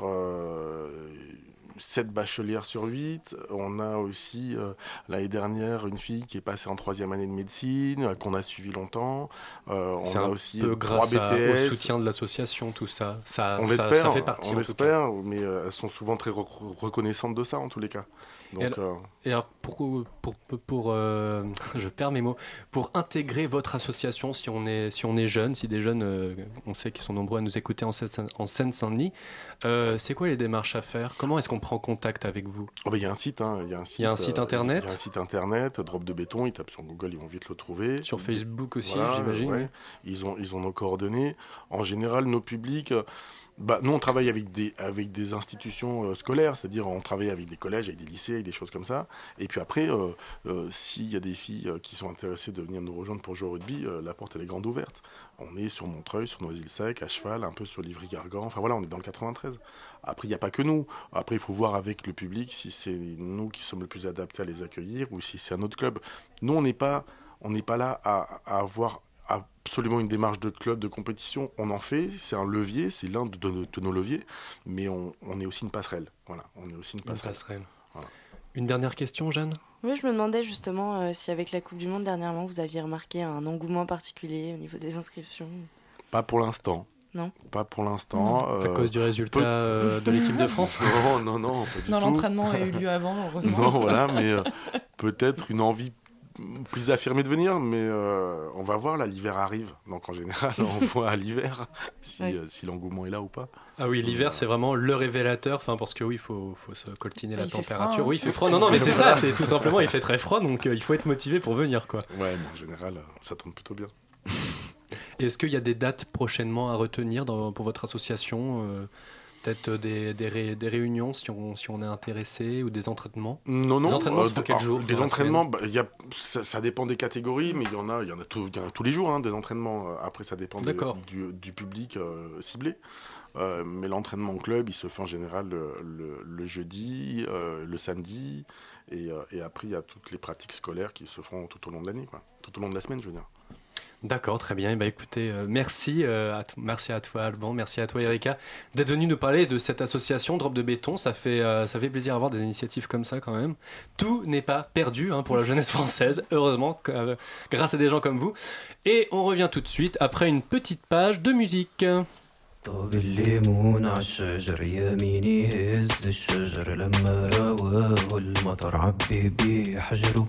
Euh, 7 bachelières sur 8. On a aussi euh, l'année dernière une fille qui est passée en troisième année de médecine, euh, qu'on a suivi longtemps. Euh, on a aussi
peu grâce à- au soutien de l'association, tout ça. Ça,
on
ça, ça fait partie.
on l'espère, mais elles sont souvent très re- reconnaissantes de ça en tous les cas. Donc,
et, alors,
euh,
et alors, pour, pour, pour, pour, euh, je perds mes mots, pour intégrer votre association, si on est, si on est jeune, si des jeunes, euh, on sait qu'ils sont nombreux à nous écouter en en Seine-Saint-Denis, euh, c'est quoi les démarches à faire? Comment est-ce qu'on prend contact avec vous?
Oh, bah, il y a un site, hein, il y a un site,
Il y a un site
euh,
internet
Il y a un site internet, Drop de béton. Ils tapent sur Google, ils vont vite le trouver.
Sur Facebook aussi,
Voilà,
j'imagine.
ouais. Ils ont, ils ont nos coordonnées. En général, nos publics. Bah, nous, on travaille avec des, avec des institutions euh, scolaires, c'est-à-dire on travaille avec des collèges, avec des lycées, avec des choses comme ça. Et puis après, euh, euh, s'il y a des filles qui sont intéressées de venir nous rejoindre pour jouer au rugby, la porte est grande ouverte. On est sur Montreuil, sur Noisy-le-Sec, à cheval, un peu sur Livry-Gargan. Enfin voilà, on est dans le 93. Après, il n'y a pas que nous. Après, il faut voir avec le public si c'est nous qui sommes le plus adaptés à les accueillir ou si c'est un autre club. Nous, on n'est pas, on n'est pas là à, à avoir absolument une démarche de club, de compétition. On en fait, c'est un levier, c'est l'un de, de- de nos leviers, mais on, on est aussi une passerelle. Voilà, on est aussi une
Une
passerelle. Voilà.
Une dernière question, Jeanne?
Oui, je me demandais justement euh, si avec la Coupe du Monde dernièrement, vous aviez remarqué un engouement particulier au niveau des inscriptions.
Pas pour l'instant.
Non.
Pas pour l'instant.
À cause du résultat, euh, de l'équipe de France
Non, non, non, pas du
Non, l'entraînement a eu lieu avant, heureusement.
Non, voilà, mais euh, peut-être une envie plus affirmée de venir, mais euh, on va voir, là, l'hiver arrive. Donc en général, on voit à l'hiver si, euh, si l'engouement est là ou pas.
Ah oui, l'hiver c'est vraiment le révélateur, enfin parce que oui, il faut, faut se coltiner la
Il fait
température.
froid, hein.
Oui, il fait froid. Non, non, mais c'est ça, c'est tout simplement, il fait très froid, donc euh, il faut être motivé pour venir, quoi.
Ouais, mais en général, euh, ça tourne plutôt bien.
Est-ce qu'il y a des dates prochainement à retenir dans- pour votre association euh, peut-être des, des, ré- des réunions si on, si on est intéressé ou des entraînements?
Non, non.
Des entraînements,
euh, de-
quel jour
Des entraînements, bah, y a, ça, ça dépend des catégories, mais il y en a, y en a, tout- il y en a tous les jours, hein, des entraînements. Euh, Après, ça dépend des- du, du public euh, ciblé. Euh, mais l'entraînement en club, il se fait en général le, le- le jeudi, euh, le samedi, et, euh, et après, il y a toutes les pratiques scolaires qui se font tout au long de l'année, tout au long de la semaine, je veux dire.
D'accord, très bien. Eh ben, écoutez, euh, merci, euh, à t- merci à toi Alban, merci à toi Erika d'être venu nous parler de cette association Drop de béton. Ça fait, euh, ça fait plaisir d'avoir des initiatives comme ça quand même. Tout n'est pas perdu hein, pour la jeunesse française, heureusement, que- euh, grâce à des gens comme vous. Et on revient tout de suite après une petite page de musique.
طوب الليمون عالشجر يميني هز الشجر لما رواه المطر عبي بيه حجره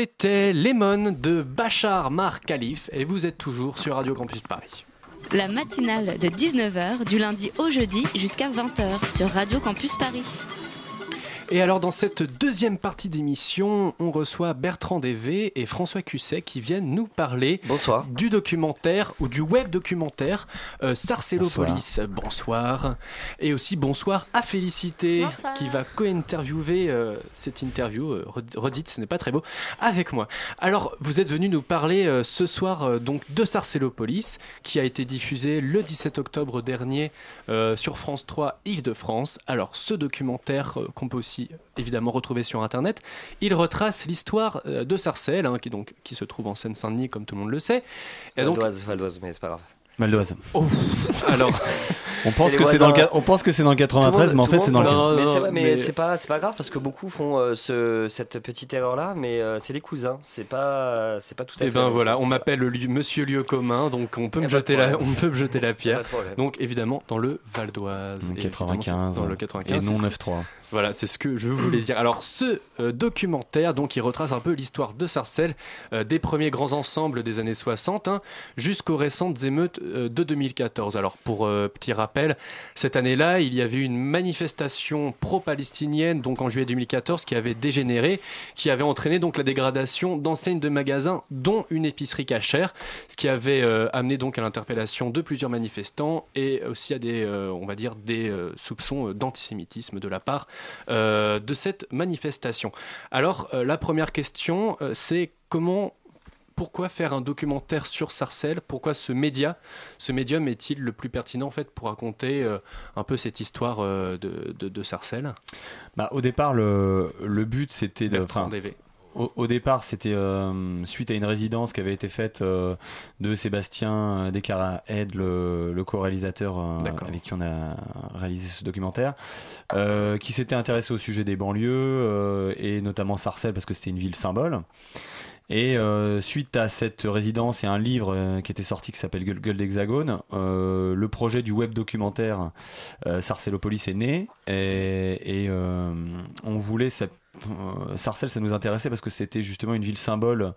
C'était Lemon de Bachar Mar Khalif et vous êtes toujours sur Radio Campus Paris.
La matinale de 19h du lundi au jeudi jusqu'à 20h sur Radio Campus Paris.
Et alors dans cette deuxième partie d'émission, on reçoit Bertrand Dévé et François Cusset qui viennent nous parler du documentaire ou du web documentaire euh, Sarcellopolis. Bonsoir. Et aussi bonsoir à Félicité
Bonsoir.
qui va co-interviewer euh, cette interview euh, red- redite, ce n'est pas très beau, avec moi. Alors vous êtes venu nous parler euh, ce soir euh, donc de Sarcellopolis qui a été diffusé le 17 octobre dernier euh, sur France 3 Île-de-France. Alors ce documentaire euh, qu'on peut aussi évidemment retrouver sur internet, il retrace l'histoire euh, de Sarcelles hein, qui donc qui se trouve en Seine-Saint-Denis comme tout le monde le sait. Et donc
Valdoise, Valdoise, mais c'est pas grave.
Val d'Oise.
Oh, alors
On pense, que c'est dans le, on pense que c'est dans le 93, mais en fait c'est dans le.
Mais,
non,
c'est vrai, mais
mais-
c'est pas, c'est pas grave parce que beaucoup font euh, ce, cette petite erreur là, mais euh, c'est les cousins. C'est pas, c'est pas tout à
Et
fait. la
ben voilà,
chose.
on m'appelle Monsieur Lieu commun, donc on peut me
pas
jeter la, on peut me jeter la pierre.
Pas.
Donc évidemment dans le Val d'Oise,
Donc
Et
95,
évidemment, dans le 95
et non
c'est-
9-3.
Voilà, c'est ce que je voulais dire. Alors, ce euh, documentaire, donc, il retrace un peu l'histoire de Sarcelles, euh, des premiers grands ensembles des années 60 hein, jusqu'aux récentes émeutes euh, de 2014. Alors, pour petit rappel, cette année-là, il y avait une manifestation pro-palestinienne, donc en juillet 2014, qui avait dégénéré, qui avait entraîné donc la dégradation d'enseignes de magasins, dont une épicerie cachère, ce qui avait amené donc à l'interpellation de plusieurs manifestants et aussi à des, on va dire, des soupçons d'antisémitisme de la part euh, de cette manifestation. Alors, euh, la première question, euh, c'est comment pourquoi faire un documentaire sur Sarcelles? Pourquoi ce média, ce médium est-il le plus pertinent en fait pour raconter un peu cette histoire de, de, de Sarcelles?
Bah, au départ, le, le but c'était de.
Bertrand Dévé.
Au, au départ, c'était euh, suite à une résidence qui avait été faite euh, de Sébastien Descarahed, le, le co-réalisateur euh, avec qui on a réalisé ce documentaire, euh, qui s'était intéressé au sujet des banlieues euh, et notamment Sarcelles parce que c'était une ville symbole. Et euh, suite à cette résidence et un livre euh, qui était sorti qui s'appelle Gueule, d'Hexagone, euh, le projet du web documentaire Sarcellopolis est né. Et, on voulait ça, Sarcelles ça nous intéressait parce que c'était justement une ville symbole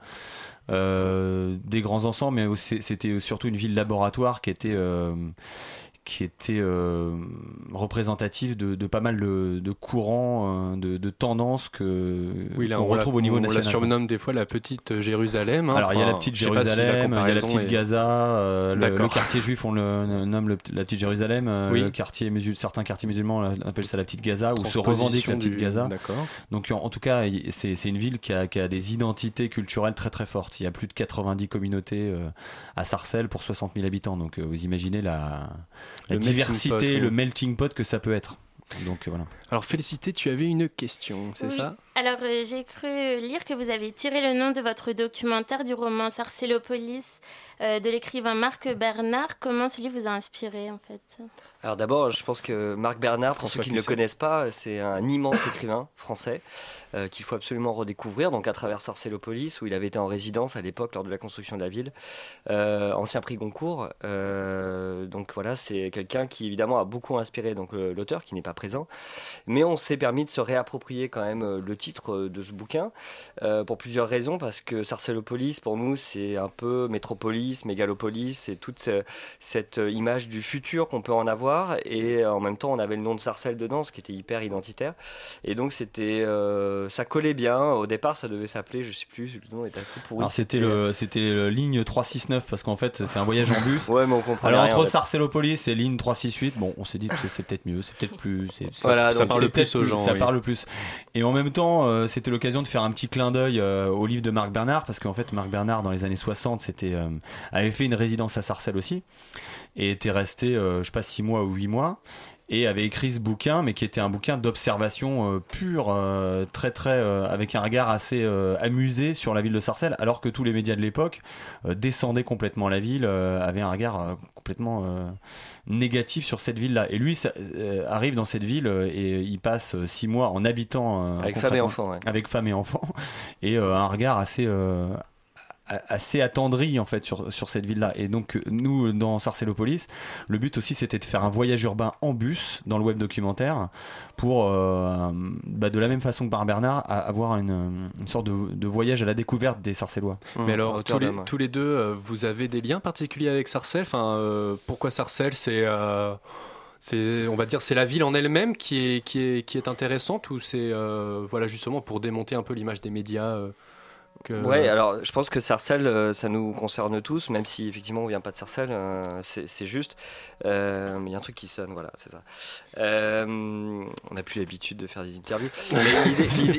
des grands ensembles mais c'était surtout une ville laboratoire qui était qui était euh, représentative de, de pas mal de, de courants, euh, de, de tendances que
Oui, là, on la-
retrouve au niveau
on
national.
la surnomme des fois la petite Jérusalem. hein.
Alors il y a la petite
si
Jérusalem, il y a la petite
est-
Gaza, euh, le, le quartier juif on le nomme le- la petite Jérusalem, euh,
Oui.
le quartier musul- certains quartiers musulmans euh, appellent ça la petite Gaza ou se revendiquent la petite
du-
Gaza. Donc en, en tout cas c'est une ville qui a, qui a des identités culturelles très très fortes. Il y a plus de 90 communautés euh, à Sarcelles pour 60 000 habitants. Donc euh, vous imaginez la, la
Le melting
diversité,
pot, oui.
le melting pot que ça peut être. Donc euh, voilà.
Alors Félicité, tu avais une question, c'est
Oui.
ça?
Alors, euh, j'ai cru lire que vous avez tiré le nom de votre documentaire du roman Sarcellopolis euh, de l'écrivain Marc Bernard. Comment ce livre vous a inspiré, en fait?
Alors d'abord, je pense que Marc Bernard, pour ceux qui ne le connaissent pas, c'est un immense écrivain français euh, qu'il faut absolument redécouvrir. Donc à travers Sarcellopolis, où il avait été en résidence à l'époque lors de la construction de la ville, euh, ancien prix Goncourt. Donc voilà, c'est quelqu'un qui évidemment a beaucoup inspiré donc euh, l'auteur qui n'est pas présent, mais on s'est permis de se réapproprier quand même euh, le titre euh, de ce bouquin pour plusieurs raisons, parce que Sarcellopolis pour nous c'est un peu métropolis, mégalopolis, c'est toute ce- cette image du futur qu'on peut en avoir, et en même temps on avait le nom de Sarcelles dedans, ce qui était hyper identitaire, et donc c'était, ça collait bien. Au départ ça devait s'appeler, je sais plus, le nom était assez pourri.
Alors c'était le c'était ligne 369 parce qu'en fait c'était un voyage en bus.
Ouais, mais on comprenait
Alors
rien,
entre
en fait.
Sarcellopolis et ligne 368, bon, on s'est dit que c'est- peut-être mieux, c'est peut-être plus c'est-
Voilà,
ça
donc
parle plus aux gens, ça
oui.
parle plus. Et en même temps, euh, c'était l'occasion de faire un petit clin d'œil euh, au livre de Marc Bernard parce qu'en fait Marc Bernard dans les années 60, c'était euh, avait fait une résidence à Sarcelles aussi et était resté je sais pas 6 mois ou 8 mois et avait écrit ce bouquin, mais qui était un bouquin d'observation euh, pure, euh, très très euh, avec un regard assez amusé sur la ville de Sarcelles, alors que tous les médias de l'époque descendaient complètement la ville, avaient un regard complètement négatif sur cette ville-là. Et lui ça, arrive dans cette ville et il passe six mois en habitant
Avec femme et enfant, ouais.
avec femme et enfant, et un regard assez assez attendri en fait sur, sur cette ville-là. Et donc nous dans Sarcellopolis, le but aussi c'était de faire un voyage urbain en bus dans le web documentaire pour euh, bah, de la même façon que par Bernard a- avoir une, une sorte de, de voyage à la découverte des Sarcellois.
Mais alors, tous les, tous les deux, euh, vous avez des liens particuliers avec Sarcelles? Enfin, euh, Pourquoi Sarcelles C'est euh, C'est, on va dire, c'est la ville en elle-même qui est, qui est, qui est intéressante ou c'est, euh, voilà, justement pour démonter un peu l'image des médias euh, que-
Ouais, alors je pense que Sarcelles, euh, ça nous concerne tous, même si effectivement on vient pas de Sarcelles, euh, c'est juste. Euh, Il y a un truc qui sonne, voilà, c'est ça. Euh, on n'a plus l'habitude de faire des interviews.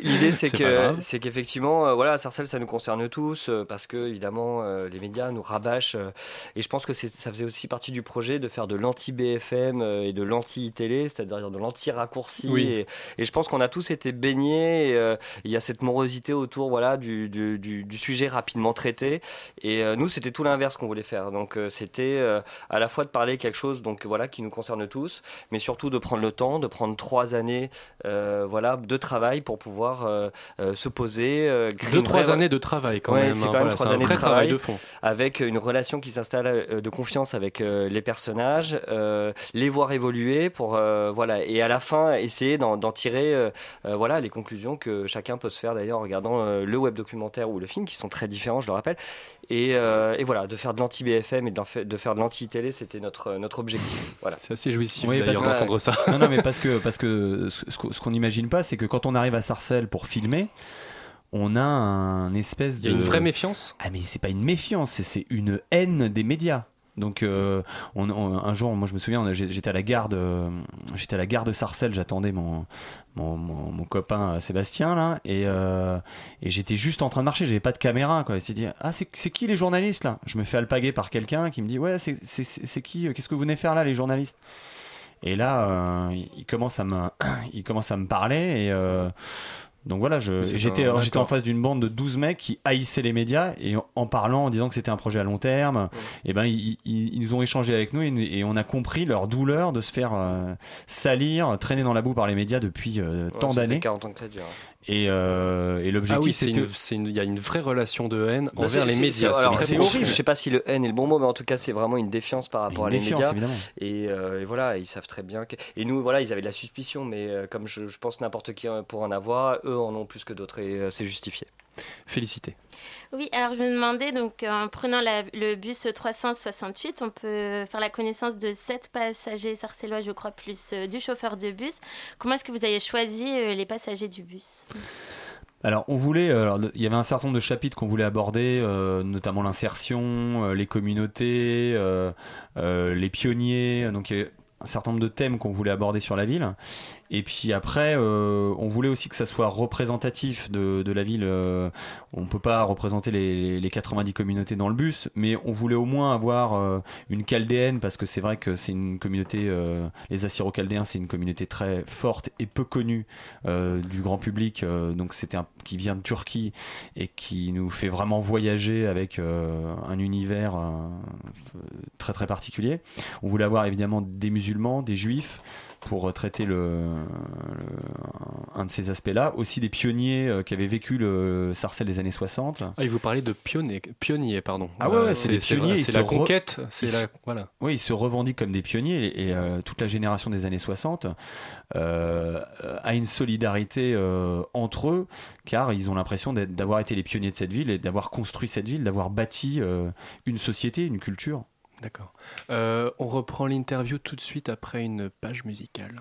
L'idée- c'est que c'est qu'effectivement, euh, voilà, Sarcelles, ça nous concerne tous euh, parce que évidemment euh, les médias nous rabâchent. euh, et je pense que ça faisait aussi partie du projet de faire de l'anti-BFM euh, et de l'anti-télé, c'est-à-dire de l'anti-raccourci.
Oui.
Et, et je pense qu'on a tous été baignés. euh, Il y a cette morosité autour, voilà, du, du, du- du sujet rapidement traité. Et euh, nous, c'était tout l'inverse qu'on voulait faire. Donc, euh, c'était euh, à la fois de parler quelque chose, donc voilà, qui nous concerne tous, mais surtout de prendre le temps, de prendre trois années, voilà, de travail pour pouvoir se poser.
Deux, trois
vraie-
années de travail quand
Ouais,
même.
C'est
hein,
quand même
voilà,
trois années de travail,
de fond.
avec une relation qui s'installe de confiance avec les personnages, les voir évoluer pour voilà et à la fin essayer d'en tirer voilà les conclusions que chacun peut se faire d'ailleurs en regardant le web documentaire ou le film qui sont très différents je le rappelle et, euh, et voilà de faire de l'anti BFM et de, faire de l'anti télé c'était notre notre objectif voilà
c'est assez jouissif
Oui,
d'ailleurs d'entendre ça.
Non, non, mais parce que, parce que ce, ce qu'on- n'imagine pas, c'est que quand on arrive à Sarcelles pour filmer, on a un espèce
Il
de.
y a une vraie méfiance?
Ah, mais c'est pas une méfiance, c'est une haine des médias. Donc euh, un jour, moi je me souviens, j'étais à la gare de, j'étais à la gare de Sarcelles, j'attendais mon, copain euh, Sébastien là, et, euh, et j'étais juste en train de marcher, j'avais pas de caméra quoi. Il s'est dit ah c'est qui les journalistes là? Je me fais alpaguer par quelqu'un qui me dit ouais c'est qui Qu'est-ce que vous venez faire là les journalistes? Et là il- commence à me, il commence à me parler et donc voilà, j'étais en face d'une bande de 12 mecs qui haïssaient les médias et en, en parlant, en disant que c'était un projet à long terme, et ben ils, ils- ils ont échangé avec nous et, et on a compris leur douleur de se faire euh, salir, traîner dans la boue par les médias depuis euh,
Ouais,
tant d'années.
40 ans que ça dure.
Et, euh, et
Ah
l'objectif
oui, c'est une- c'est une- il y a une vraie relation de haine
Bah,
envers
c'est-
les médias.
c'est- horrible. Je sais pas si le haine est le bon mot, mais en tout cas, c'est vraiment une défiance par rapport
Une
à les médias.
évidemment.
Et, euh, et voilà, ils savent très bien. Que... Et nous, voilà, ils avaient de la suspicion, mais euh, comme je, je pense n'importe qui pour en avoir, eux en ont plus que d'autres et euh, c'est justifié.
Félicité.
Oui, alors je me demandais, donc en prenant la- le bus 368, on peut faire la connaissance de sept passagers sarcellois, je crois, plus euh, du chauffeur de bus. Comment est-ce que vous avez choisi euh, les passagers du bus?
Alors, on voulait, euh, alors, il y avait un certain nombre de chapitres qu'on voulait aborder, euh, notamment l'insertion, les communautés, les pionniers. Donc, il y avait un certain nombre de thèmes qu'on voulait aborder sur la ville. Et puis après, euh, on voulait aussi que ça soit représentatif de, de la ville. Euh, on peut pas représenter les, les 90 communautés dans le bus, mais on voulait au moins avoir euh, une chaldéenne parce que c'est vrai que c'est une communauté, les Assyro-Chaldéens, c'est une communauté très forte et peu connue du grand public. donc c'était un qui vient de Turquie et qui nous fait vraiment voyager avec euh, un univers euh, très très particulier. On voulait avoir évidemment des musulmans, des juifs pour traiter le, le- un de ces aspects-là. Aussi des pionniers euh, qui avaient vécu le Sarcelles des années 60.
Ah, il vous parlait de pionniers, pionniers pardon.
Ah ouais,
Euh,
ouais, c'est des pionniers.
C'est la conquête. C'est la voilà.
Oui, ils se revendiquent comme des pionniers et, et, euh, toute la génération des années 60 euh, a une solidarité euh, entre eux car ils ont l'impression d'avoir été les pionniers de cette ville et d'avoir construit cette ville, d'avoir bâti une société, une culture.
D'accord. Euh, on reprend l'interview tout de suite après une page musicale.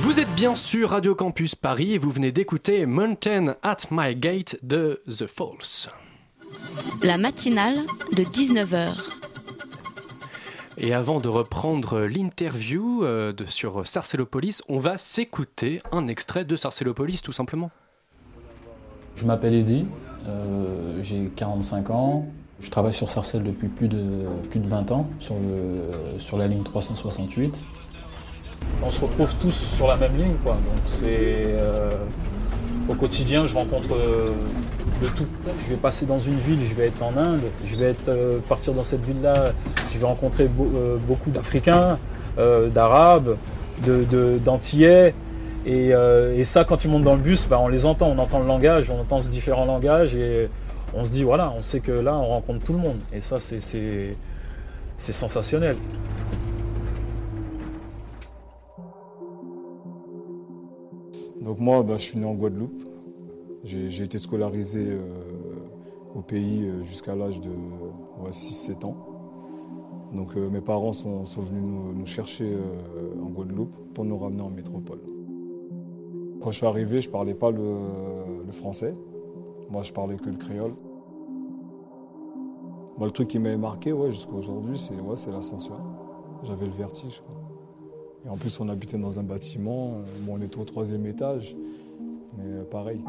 Vous êtes bien sur Radio Campus Paris et vous venez d'écouter Mountain at My Gate de The Falls.
La matinale de 19h.
Et avant de reprendre l'interview euh, sur Sarcellopolis, on va s'écouter un extrait de Sarcellopolis tout simplement.
Je m'appelle Eddy, euh, j'ai 45 ans. Je travaille sur Sarcelles depuis plus de, plus de 20 ans, sur, le, sur la ligne 368. On se retrouve tous sur la même ligne, quoi. Donc c'est euh, au quotidien, je rencontre euh, de tout. Je vais passer dans une ville, je vais être en Inde, je vais être, euh, partir dans cette ville-là, je vais rencontrer beau- beaucoup d'Africains, d'Arabes, d'Antillais. et, ça, quand ils montent dans le bus, bah, on les entend, on entend le langage, on entend ces différents langages et on se dit voilà, on sait que là, on rencontre tout le monde. Et ça, c'est sensationnel.
Donc moi, bah, je suis né en Guadeloupe. J'ai été scolarisé euh, au pays euh, jusqu'à l'âge de ouais, 6-7 ans. Donc euh, mes parents sont, venus nous, chercher en Guadeloupe pour nous ramener en métropole. Quand je suis arrivé, je ne parlais pas le, français. Moi, je parlais que le créole. Moi, le truc qui m'avait marqué ouais, jusqu'à aujourd'hui, c'est ouais, l'ascenseur. J'avais le vertige. En plus, on habitait dans un bâtiment. euh, on était au troisième étage, mais euh, pareil.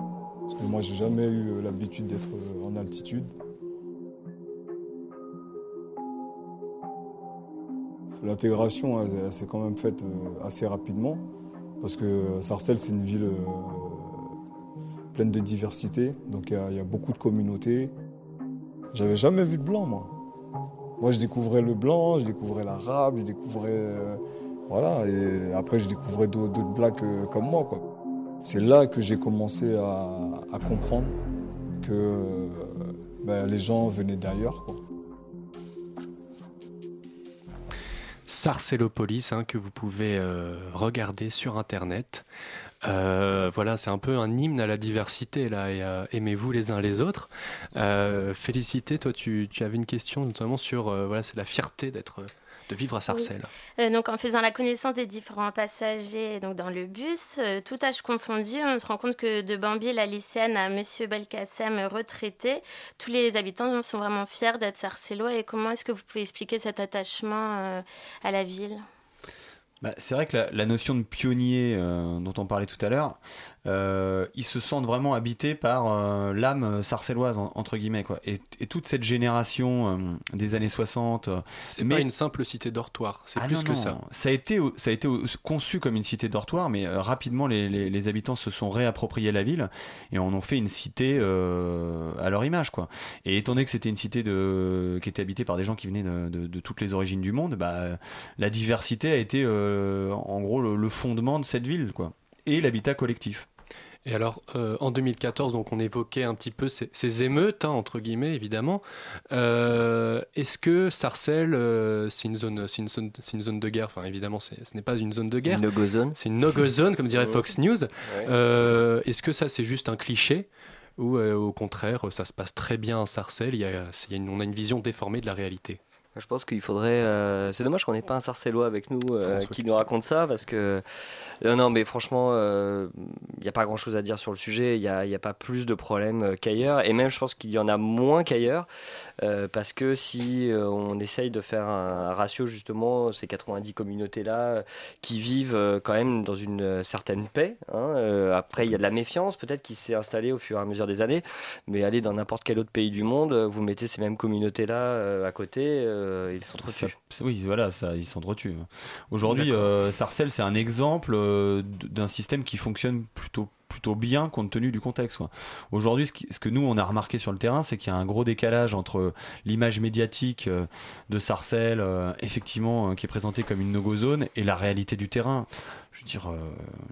Parce que moi, j'ai jamais eu euh, l'habitude d'être en altitude. L'intégration, s'est quand même faite assez rapidement, parce que Sarcelles, c'est une ville pleine de diversité, donc il y y, a beaucoup de communautés. J'avais jamais vu de blanc, moi. Moi, je découvrais le blanc, je découvrais l'arabe, je découvrais. Euh, voilà, et après, je découvrais d'autres blacks euh, comme moi. C'est là que j'ai commencé à, comprendre que euh, ben, les gens venaient d'ailleurs.
Sarcellopolis, hein, que vous pouvez euh, regarder sur internet. Euh, voilà, c'est un peu un hymne à la diversité là, et à aimez-vous les uns les autres. Euh, Félicité, toi, tu, tu avais une question notamment sur euh, voilà, c'est la fierté d'être, de vivre à Sarcelles.
Euh, donc en faisant la connaissance des différents passagers donc dans le bus, euh, tout âge confondu, on se rend compte que de Bambi, la lycéenne, à Monsieur Belkacem, retraité, tous les habitants sont vraiment fiers d'être sarcellois. Et comment est-ce que vous pouvez expliquer cet attachement euh, à la ville?
Bah, c'est vrai que la, la notion de pionnier euh, dont on parlait tout à l'heure, euh, ils se sentent vraiment habités par euh, l'âme sarcelloise, en- entre guillemets. Quoi. Et, et toute cette génération euh, des années 60. euh,
C'est
mais-
pas une simple cité dortoir, c'est
Ah
plus
non,
que
non.
ça.
Ça a été, ça a été conçu comme une cité dortoir, mais rapidement les, les- les habitants se sont réappropriés la ville et en ont fait une cité à leur image, quoi. Et étant donné que c'était une cité de, qui était habitée par des gens qui venaient de, de- de toutes les origines du monde, bah, la diversité a été en gros le, le fondement de cette ville, quoi. Et l'habitat collectif.
Et alors, euh, en 2014, donc on évoquait un petit peu ces, ces émeutes, hein, entre guillemets, évidemment. Euh, Est-ce que Sarcelles, euh, c'est une zone, c'est une zone, c'est une zone de guerre? Enfin, évidemment, ce n'est pas une zone de guerre.
Une no-go zone.
C'est une no-go zone, comme dirait Fox News. Euh, Est-ce que ça, c'est juste un cliché? Ou euh, au contraire, ça se passe très bien à Sarcelles il y a, il y a une- On a une vision déformée de la réalité?
Je pense qu'il faudrait. euh, C'est dommage qu'on n'ait pas un Sarcellois avec nous euh, qui nous raconte ça parce que. Non, non, mais franchement, euh, il n'y a pas grand chose à dire sur le sujet. Il n'y a, pas plus de problèmes euh, qu'ailleurs. Et même, je pense qu'il y en a moins qu'ailleurs euh, parce que si euh, on essaye de faire un, ratio, justement, ces 90 communautés-là euh, qui vivent euh, quand même dans une euh, certaine paix. hein, euh, après, il y a de la méfiance peut-être qui s'est installée au fur et à mesure des années. Mais allez dans n'importe quel autre pays du monde, euh, vous mettez ces mêmes communautés-là euh, à côté, euh, ils s'entretuent.
Oui, voilà, ça, ils s'entretuent. Aujourd'hui, euh, Sarcelles, c'est un exemple euh, d'un système qui fonctionne plutôt plutôt bien compte tenu du contexte. Aujourd'hui, ce, ce que nous, on a remarqué sur le terrain, c'est qu'il y a un gros décalage entre l'image médiatique de Sarcelles, effectivement, qui est présentée comme une no-go zone, et la réalité du terrain. Je veux dire, euh,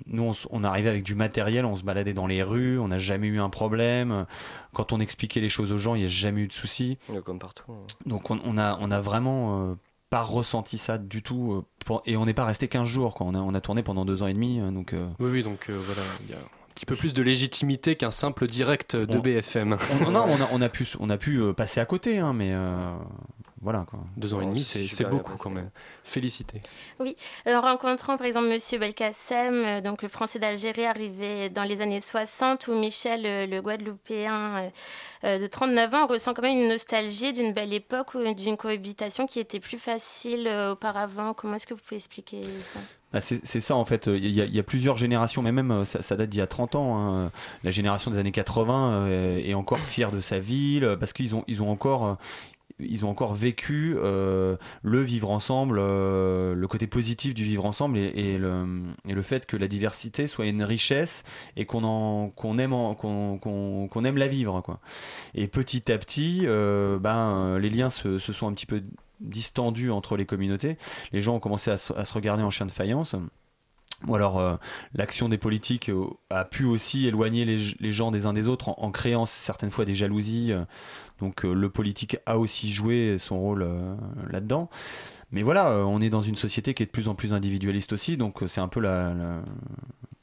nous, on, arrivait avec du matériel, on se baladait dans les rues, on n'a jamais eu un problème. Quand on expliquait les choses aux gens, il n'y a jamais eu de soucis.
Comme partout. hein.
Donc on, on a, on a vraiment euh, pas ressenti ça du tout. euh, pour- et on n'est pas resté 15 jours. Quoi. On, a, on a tourné pendant deux ans et demi. donc, euh,
Oui, oui, donc euh, voilà, il y a un petit peu plus de légitimité qu'un simple direct de
On-
BFM.
on, non, on, a, on a pu, on a pu passer à côté, hein, mais, euh, voilà quoi.
Deux ans et demi,
c'est
beaucoup quand même. Félicité.
Oui, en rencontrant par exemple Monsieur Belkacem, euh, donc le Français d'Algérie arrivé dans les années 60, ou Michel, euh, le Guadeloupéen euh, de 39 ans, on ressent quand même une nostalgie d'une belle époque ou d'une cohabitation qui était plus facile auparavant. Comment est-ce que vous pouvez expliquer ça?
Bah, c'est ça en fait, il y, a, il y a plusieurs générations, mais même ça, ça date d'il y a 30 ans. hein. La génération des années 80 euh, est encore fière de sa ville parce qu'ils ont, ils ont encore. Ils ont encore vécu euh, le vivre ensemble, euh, le côté positif du vivre ensemble et, le, fait que la diversité soit une richesse et qu'on aime, la vivre. Et petit à petit, euh, ben, les liens se, sont un petit peu distendus entre les communautés. Les gens ont commencé à se regarder en chien de faïence. Ou alors euh, l'action des politiques euh, a pu aussi éloigner les, les gens des uns des autres en, en créant certaines fois des jalousies. euh, donc le politique a aussi joué son rôle là-dedans. Mais voilà, on est dans une société qui est de plus en plus individualiste aussi, donc c'est un peu la, la,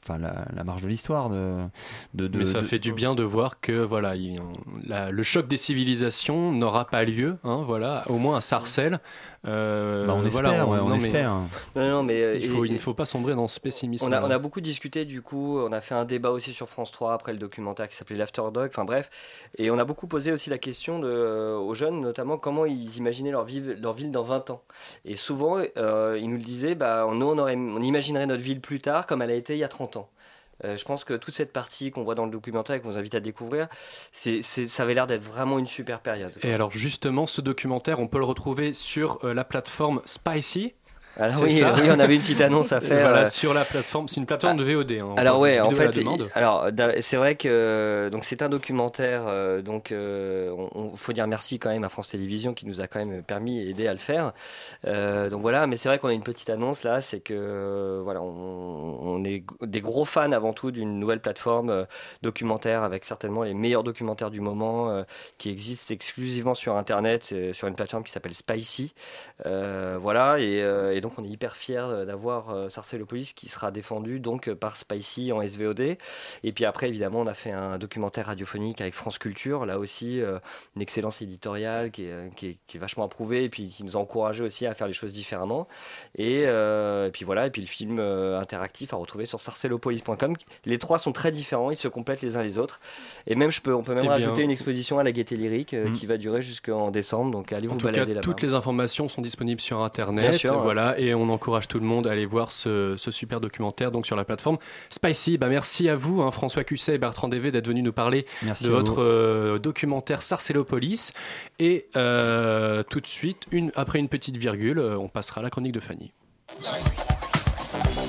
enfin, la, la marge de l'histoire. De, de, de-
Mais ça
de-
fait du bien de voir que voilà, il- on- la- le choc des civilisations n'aura pas lieu. hein, voilà, au moins à Sarcelles. Euh,
Bah, on
voilà,
espère, ouais, on
non, mais
espère.
Non, non, mais, euh,
il, faut, ne faut pas sombrer dans ce pessimisme.
On a, on a beaucoup discuté du coup, on a fait un débat aussi sur France 3 après le documentaire qui s'appelait l'Afterdog, enfin bref, et on a beaucoup posé aussi la question de, euh, aux jeunes notamment comment ils imaginaient leur, vie- leur ville dans 20 ans. Et souvent euh, ils nous le disaient, bah, nous on, aurait, on imaginerait notre ville plus tard comme elle a été il y a 30 ans. Euh, je pense que toute cette partie qu'on voit dans le documentaire et qu'on vous invite à découvrir, ça avait l'air d'être vraiment une super période.
Et alors justement, ce documentaire, on peut le retrouver sur euh, la plateforme Spicy.
Alors
C'est
oui, on avait une petite annonce à faire.
Voilà,
euh,
sur la plateforme. C'est une plateforme de VOD. hein,
Alors ouais, en fait, alors da- c'est vrai que euh, donc c'est un documentaire, euh, donc euh, on, on- faut dire merci quand même à France Télévisions qui nous a quand même permis et aidé à le faire. Euh, donc voilà, mais c'est vrai qu'on a une petite annonce là, c'est que euh, voilà, on, on est des gros fans avant tout d'une nouvelle plateforme euh, documentaire avec certainement les meilleurs documentaires du moment euh, qui existent exclusivement sur internet, euh, sur une plateforme qui s'appelle Spicy. Euh, voilà, et, euh, et donc on est hyper fiers d'avoir euh, Sarcellopolis qui sera défendu donc par Spicy en SVOD. Et puis après, évidemment, on a fait un documentaire radiophonique avec France Culture, là aussi, euh, une excellence éditoriale qui est, euh, qui, est, qui est vachement approuvée et puis qui nous a encouragé aussi à faire les choses différemment. Et, et puis voilà, et puis le film interactif à retrouver sur sarcellopolis.com. Les trois sont très différents, ils se complètent les uns les autres. Et même, je peux, on peut même
Eh
rajouter une exposition à la Gaieté Lyrique euh,
Mm.
qui va durer jusqu'en décembre. Donc allez
En
vous
tout
balader là-bas.
toutes les informations sont disponibles sur Internet.
Bien sûr, ouais.
Voilà, et on encourage tout le monde à aller voir ce, ce super documentaire donc sur la plateforme Spicy. Bah, merci à vous, hein, François Cusset et Bertrand Dévé, d'être venus nous parler
Merci
de votre euh, documentaire Sarcellopolis. Et euh, tout de suite, une, après une petite virgule, euh, on passera à la chronique de Fanny.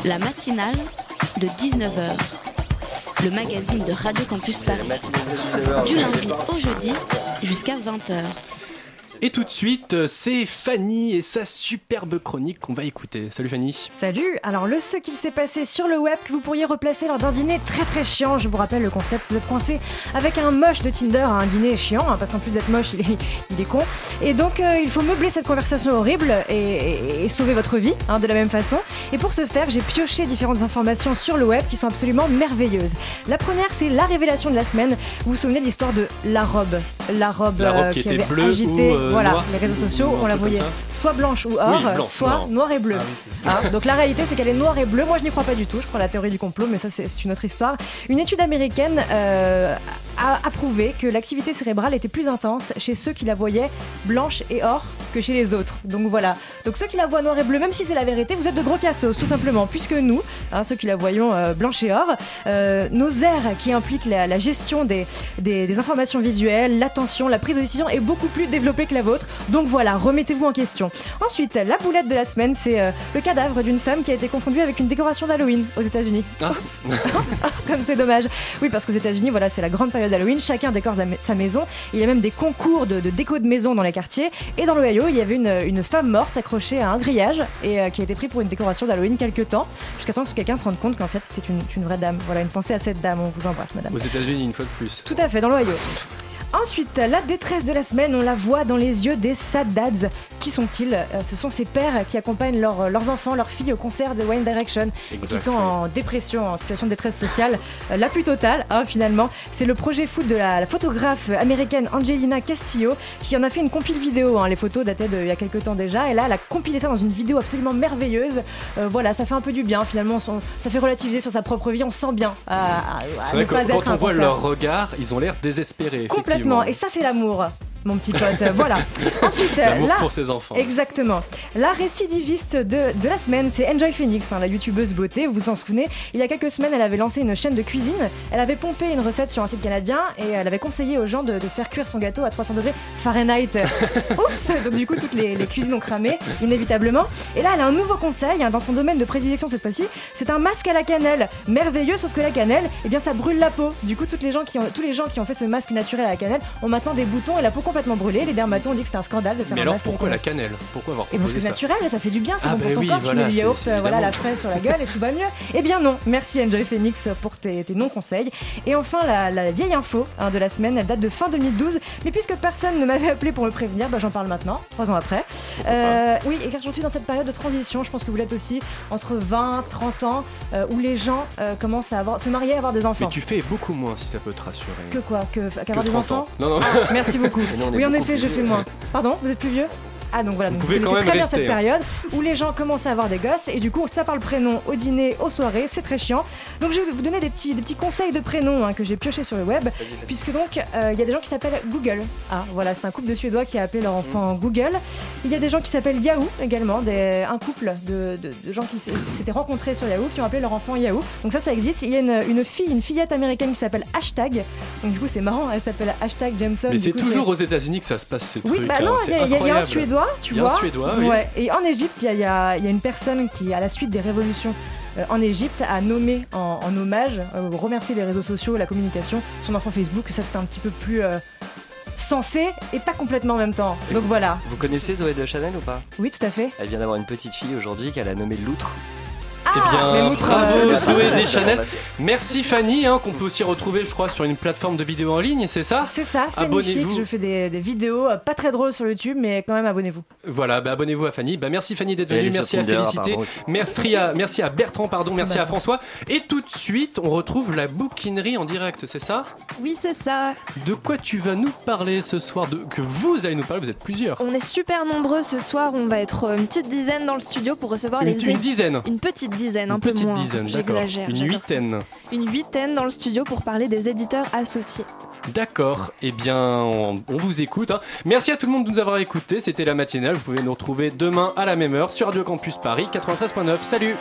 La matinale de 19h. Le magazine de Radio Campus Paris. Du lundi au jeudi jusqu'à 20h.
Et tout de suite, euh, c'est Fanny et sa superbe chronique qu'on va écouter. Salut Fanny.
Salut Alors le ce qu'il s'est passé sur le web que vous pourriez replacer lors d'un dîner très très chiant, je vous rappelle le concept, vous êtes coincé avec un moche de Tinder à un dîner chiant, hein, parce qu'en plus d'être moche, il est, il est con. Et donc euh, il faut meubler cette conversation horrible et, et- et sauver votre vie hein, de la même façon. Et pour ce faire, j'ai pioché différentes informations sur le web qui sont absolument merveilleuses. La première, c'est la révélation de la semaine. Vous vous souvenez de l'histoire de la robe? La robe,
La robe
euh,
qui était
avait
bleue
agité
ou, euh,
voilà, les réseaux sociaux, on la voyait soit blanche ou or,
Oui, blanc,
soit noir et bleu.
Ah oui.
Hein, donc la réalité, c'est qu'elle est noire et bleue. Moi, je n'y crois pas du tout. Je crois à la théorie du complot, mais ça, c'est une autre histoire. Une étude américaine euh, a, a prouvé que l'activité cérébrale était plus intense chez ceux qui la voyaient blanche et or que chez les autres. Donc voilà. Donc ceux qui la voient noir et bleu, même si c'est la vérité, vous êtes de gros cassos, tout simplement, puisque nous, hein, ceux qui la voyons euh, blanche et or, euh, nos aires qui impliquent la, la gestion des, des, des informations visuelles, l'attention, la prise de décision est beaucoup plus développée que la vôtre. Donc voilà, remettez-vous en question. Ensuite, la boulette de la semaine, c'est euh, le cadavre d'une femme qui a été confondue avec une décoration d'Halloween aux États-Unis.
Ah.
Comme c'est dommage. Oui, parce qu'aux États-Unis, voilà, c'est la grande période d'Halloween. Chacun décore sa, maison. Il y a même des concours de, de déco de maison dans les quartiers. Et dans l'Ohio, il y avait une, une femme morte accrochée à un grillage et euh, qui a été prise pour une décoration d'Halloween quelques temps, jusqu'à temps que quelqu'un se rende compte qu'en fait c'est une, une vraie dame. Voilà, une pensée à cette dame. On vous embrasse, madame.
Aux États-Unis, une fois de plus.
Tout à fait, dans l'Ohio. Ensuite, la détresse de la semaine, on la voit dans les yeux des sad dads. Qui sont-ils Euh, Ce sont ces pères qui accompagnent leurs- leurs enfants, leurs filles au concert de One Direction et qui sont en dépression, en situation de détresse sociale euh, la plus totale, hein, finalement. C'est le projet foot de la, la photographe américaine Angelina Castillo qui en a fait une compile vidéo. hein. Les photos dataient d'il y a quelques temps déjà. Et là, elle a compilé ça dans une vidéo absolument merveilleuse. Euh, voilà, ça fait un peu du bien finalement. Ça fait relativiser sur sa propre vie. On se sent bien à, à- à ne
vrai que
pas être
quand on voit leur regard, ils ont l'air désespérés.
Complètement. Et ça, c'est l'amour. Mon petit pote, voilà. Ensuite,
L'amour
là,
pour ses enfants.
Exactement. La récidiviste de, de la semaine, c'est Enjoy Phoenix, hein, la youtubeuse beauté. Vous vous en souvenez Il y a quelques semaines, elle avait lancé une chaîne de cuisine. Elle avait pompé une recette sur un site canadien et elle avait conseillé aux gens de, de faire cuire son gâteau à 300 degrés Fahrenheit. Oups Donc du coup, toutes les, les cuisines ont cramé, inévitablement. Et là, elle a un nouveau conseil hein, dans son domaine de prédilection cette fois-ci. C'est un masque à la cannelle. Merveilleux, sauf que la cannelle, eh bien, ça brûle la peau. Du coup, toutes les gens qui ont, tous les gens qui ont fait ce masque naturel à la cannelle ont maintenant des boutons et la peau complètement brûlée. Les dermatos ont dit que c'était un scandale de faire
Mais
un
alors pourquoi la cannelle? Pourquoi avoir
Et parce que c'est naturel, ça fait du bien, c'est
Ah
bon
bah
pour ton
oui,
corps,
voilà,
tu mets
c'est-
yaourt, euh, voilà, la fraise sur la gueule et tout va mieux. Eh bien non, merci Enjoy Phoenix pour tes, tes non-conseils. Et enfin, la, la vieille info hein, de la semaine, elle date de fin 2012, mais puisque personne ne m'avait appelé pour me prévenir, bah, j'en parle maintenant, trois ans après. Euh, oui, et car j'en suis dans cette période de transition, je pense que vous l'êtes aussi, entre 20, 30 ans, euh, où les gens euh, commencent à avoir, se marier et avoir des enfants.
Mais tu fais beaucoup moins si ça peut te rassurer.
Que quoi? Que- Qu'avoir des
30
enfants?
ans. Non, non.
Ah, Merci beaucoup.
on est
oui, en effet, je fais moins. Pardon, vous êtes plus vieux? Ah donc voilà, donc
pouvez
vous
quand même
très bien cette
hein.
période où les gens commencent à avoir des gosses et du coup ça parle prénom au dîner, aux soirées, c'est très chiant. Donc je vais vous donner des petits, des petits conseils de prénoms hein, que j'ai pioché sur le web, puisque donc euh, il y a des gens qui s'appellent Google. Ah voilà, c'est un couple de Suédois qui a appelé leur enfant Google. Il y a des gens qui s'appellent Yahoo également, des, un couple de, de- de gens qui s'étaient rencontrés sur Yahoo qui ont appelé leur enfant Yahoo. Donc ça, ça existe. Il y a une, une fille, une fillette américaine qui s'appelle Hashtag. Donc du coup c'est marrant, elle s'appelle Hashtag Jameson.
Mais c'est toujours aux États-Unis que ça se passe ces
oui,
trucs.
bah
hein,
non, il y, a- il y a un
incroyable.
Suédois, tu vois.
un Suédois, oui.
Ouais. Et en Égypte, il y a, y y une personne qui, à la suite des révolutions euh, en Égypte, a nommé en, en hommage, euh, remercier les réseaux sociaux, la communication, son enfant Facebook. Ça, c'était un petit peu plus euh, sensé et pas complètement en même temps. Donc voilà.
Vous connaissez Zoé de Chanel ou pas?
Oui, tout à fait.
Elle vient d'avoir une petite fille aujourd'hui qu'elle a nommée Loutre.
Eh
Ah,
bien, bravo
euh,
Zoé
Merci.
Deschanel. Merci Fanny, hein, qu'on peut aussi retrouver, je crois, sur une plateforme de vidéos en ligne, c'est ça?
C'est ça, Fanny Chic,
Abonnez-vous.
je fais des, des vidéos euh, pas très drôles sur YouTube, mais quand même abonnez-vous.
Voilà, bah abonnez-vous à Fanny. Bah merci Fanny d'être venue, merci à
Tinder,
Félicité, merci à, merci à Bertrand, pardon, merci
Bah.
à François. Et tout de suite, on retrouve la bouquinerie en direct, c'est ça?
Oui, c'est ça.
De quoi tu vas nous parler ce soir de... Que vous allez nous parler, vous êtes plusieurs.
On est super nombreux ce soir. On va être euh, une petite dizaine dans le studio pour recevoir
Une-
les.
une dizaine
Une petite dizaine, un
Une
peu moins.
dizaine.
J'exagère.
Une huitaine.
ça. Une huitaine dans le studio pour parler des éditeurs associés.
D'accord, eh bien, on, on vous écoute. hein. Merci à tout le monde de nous avoir écoutés. C'était la matinale. Vous pouvez nous retrouver demain à la même heure sur Radio Campus Paris 93.9. Salut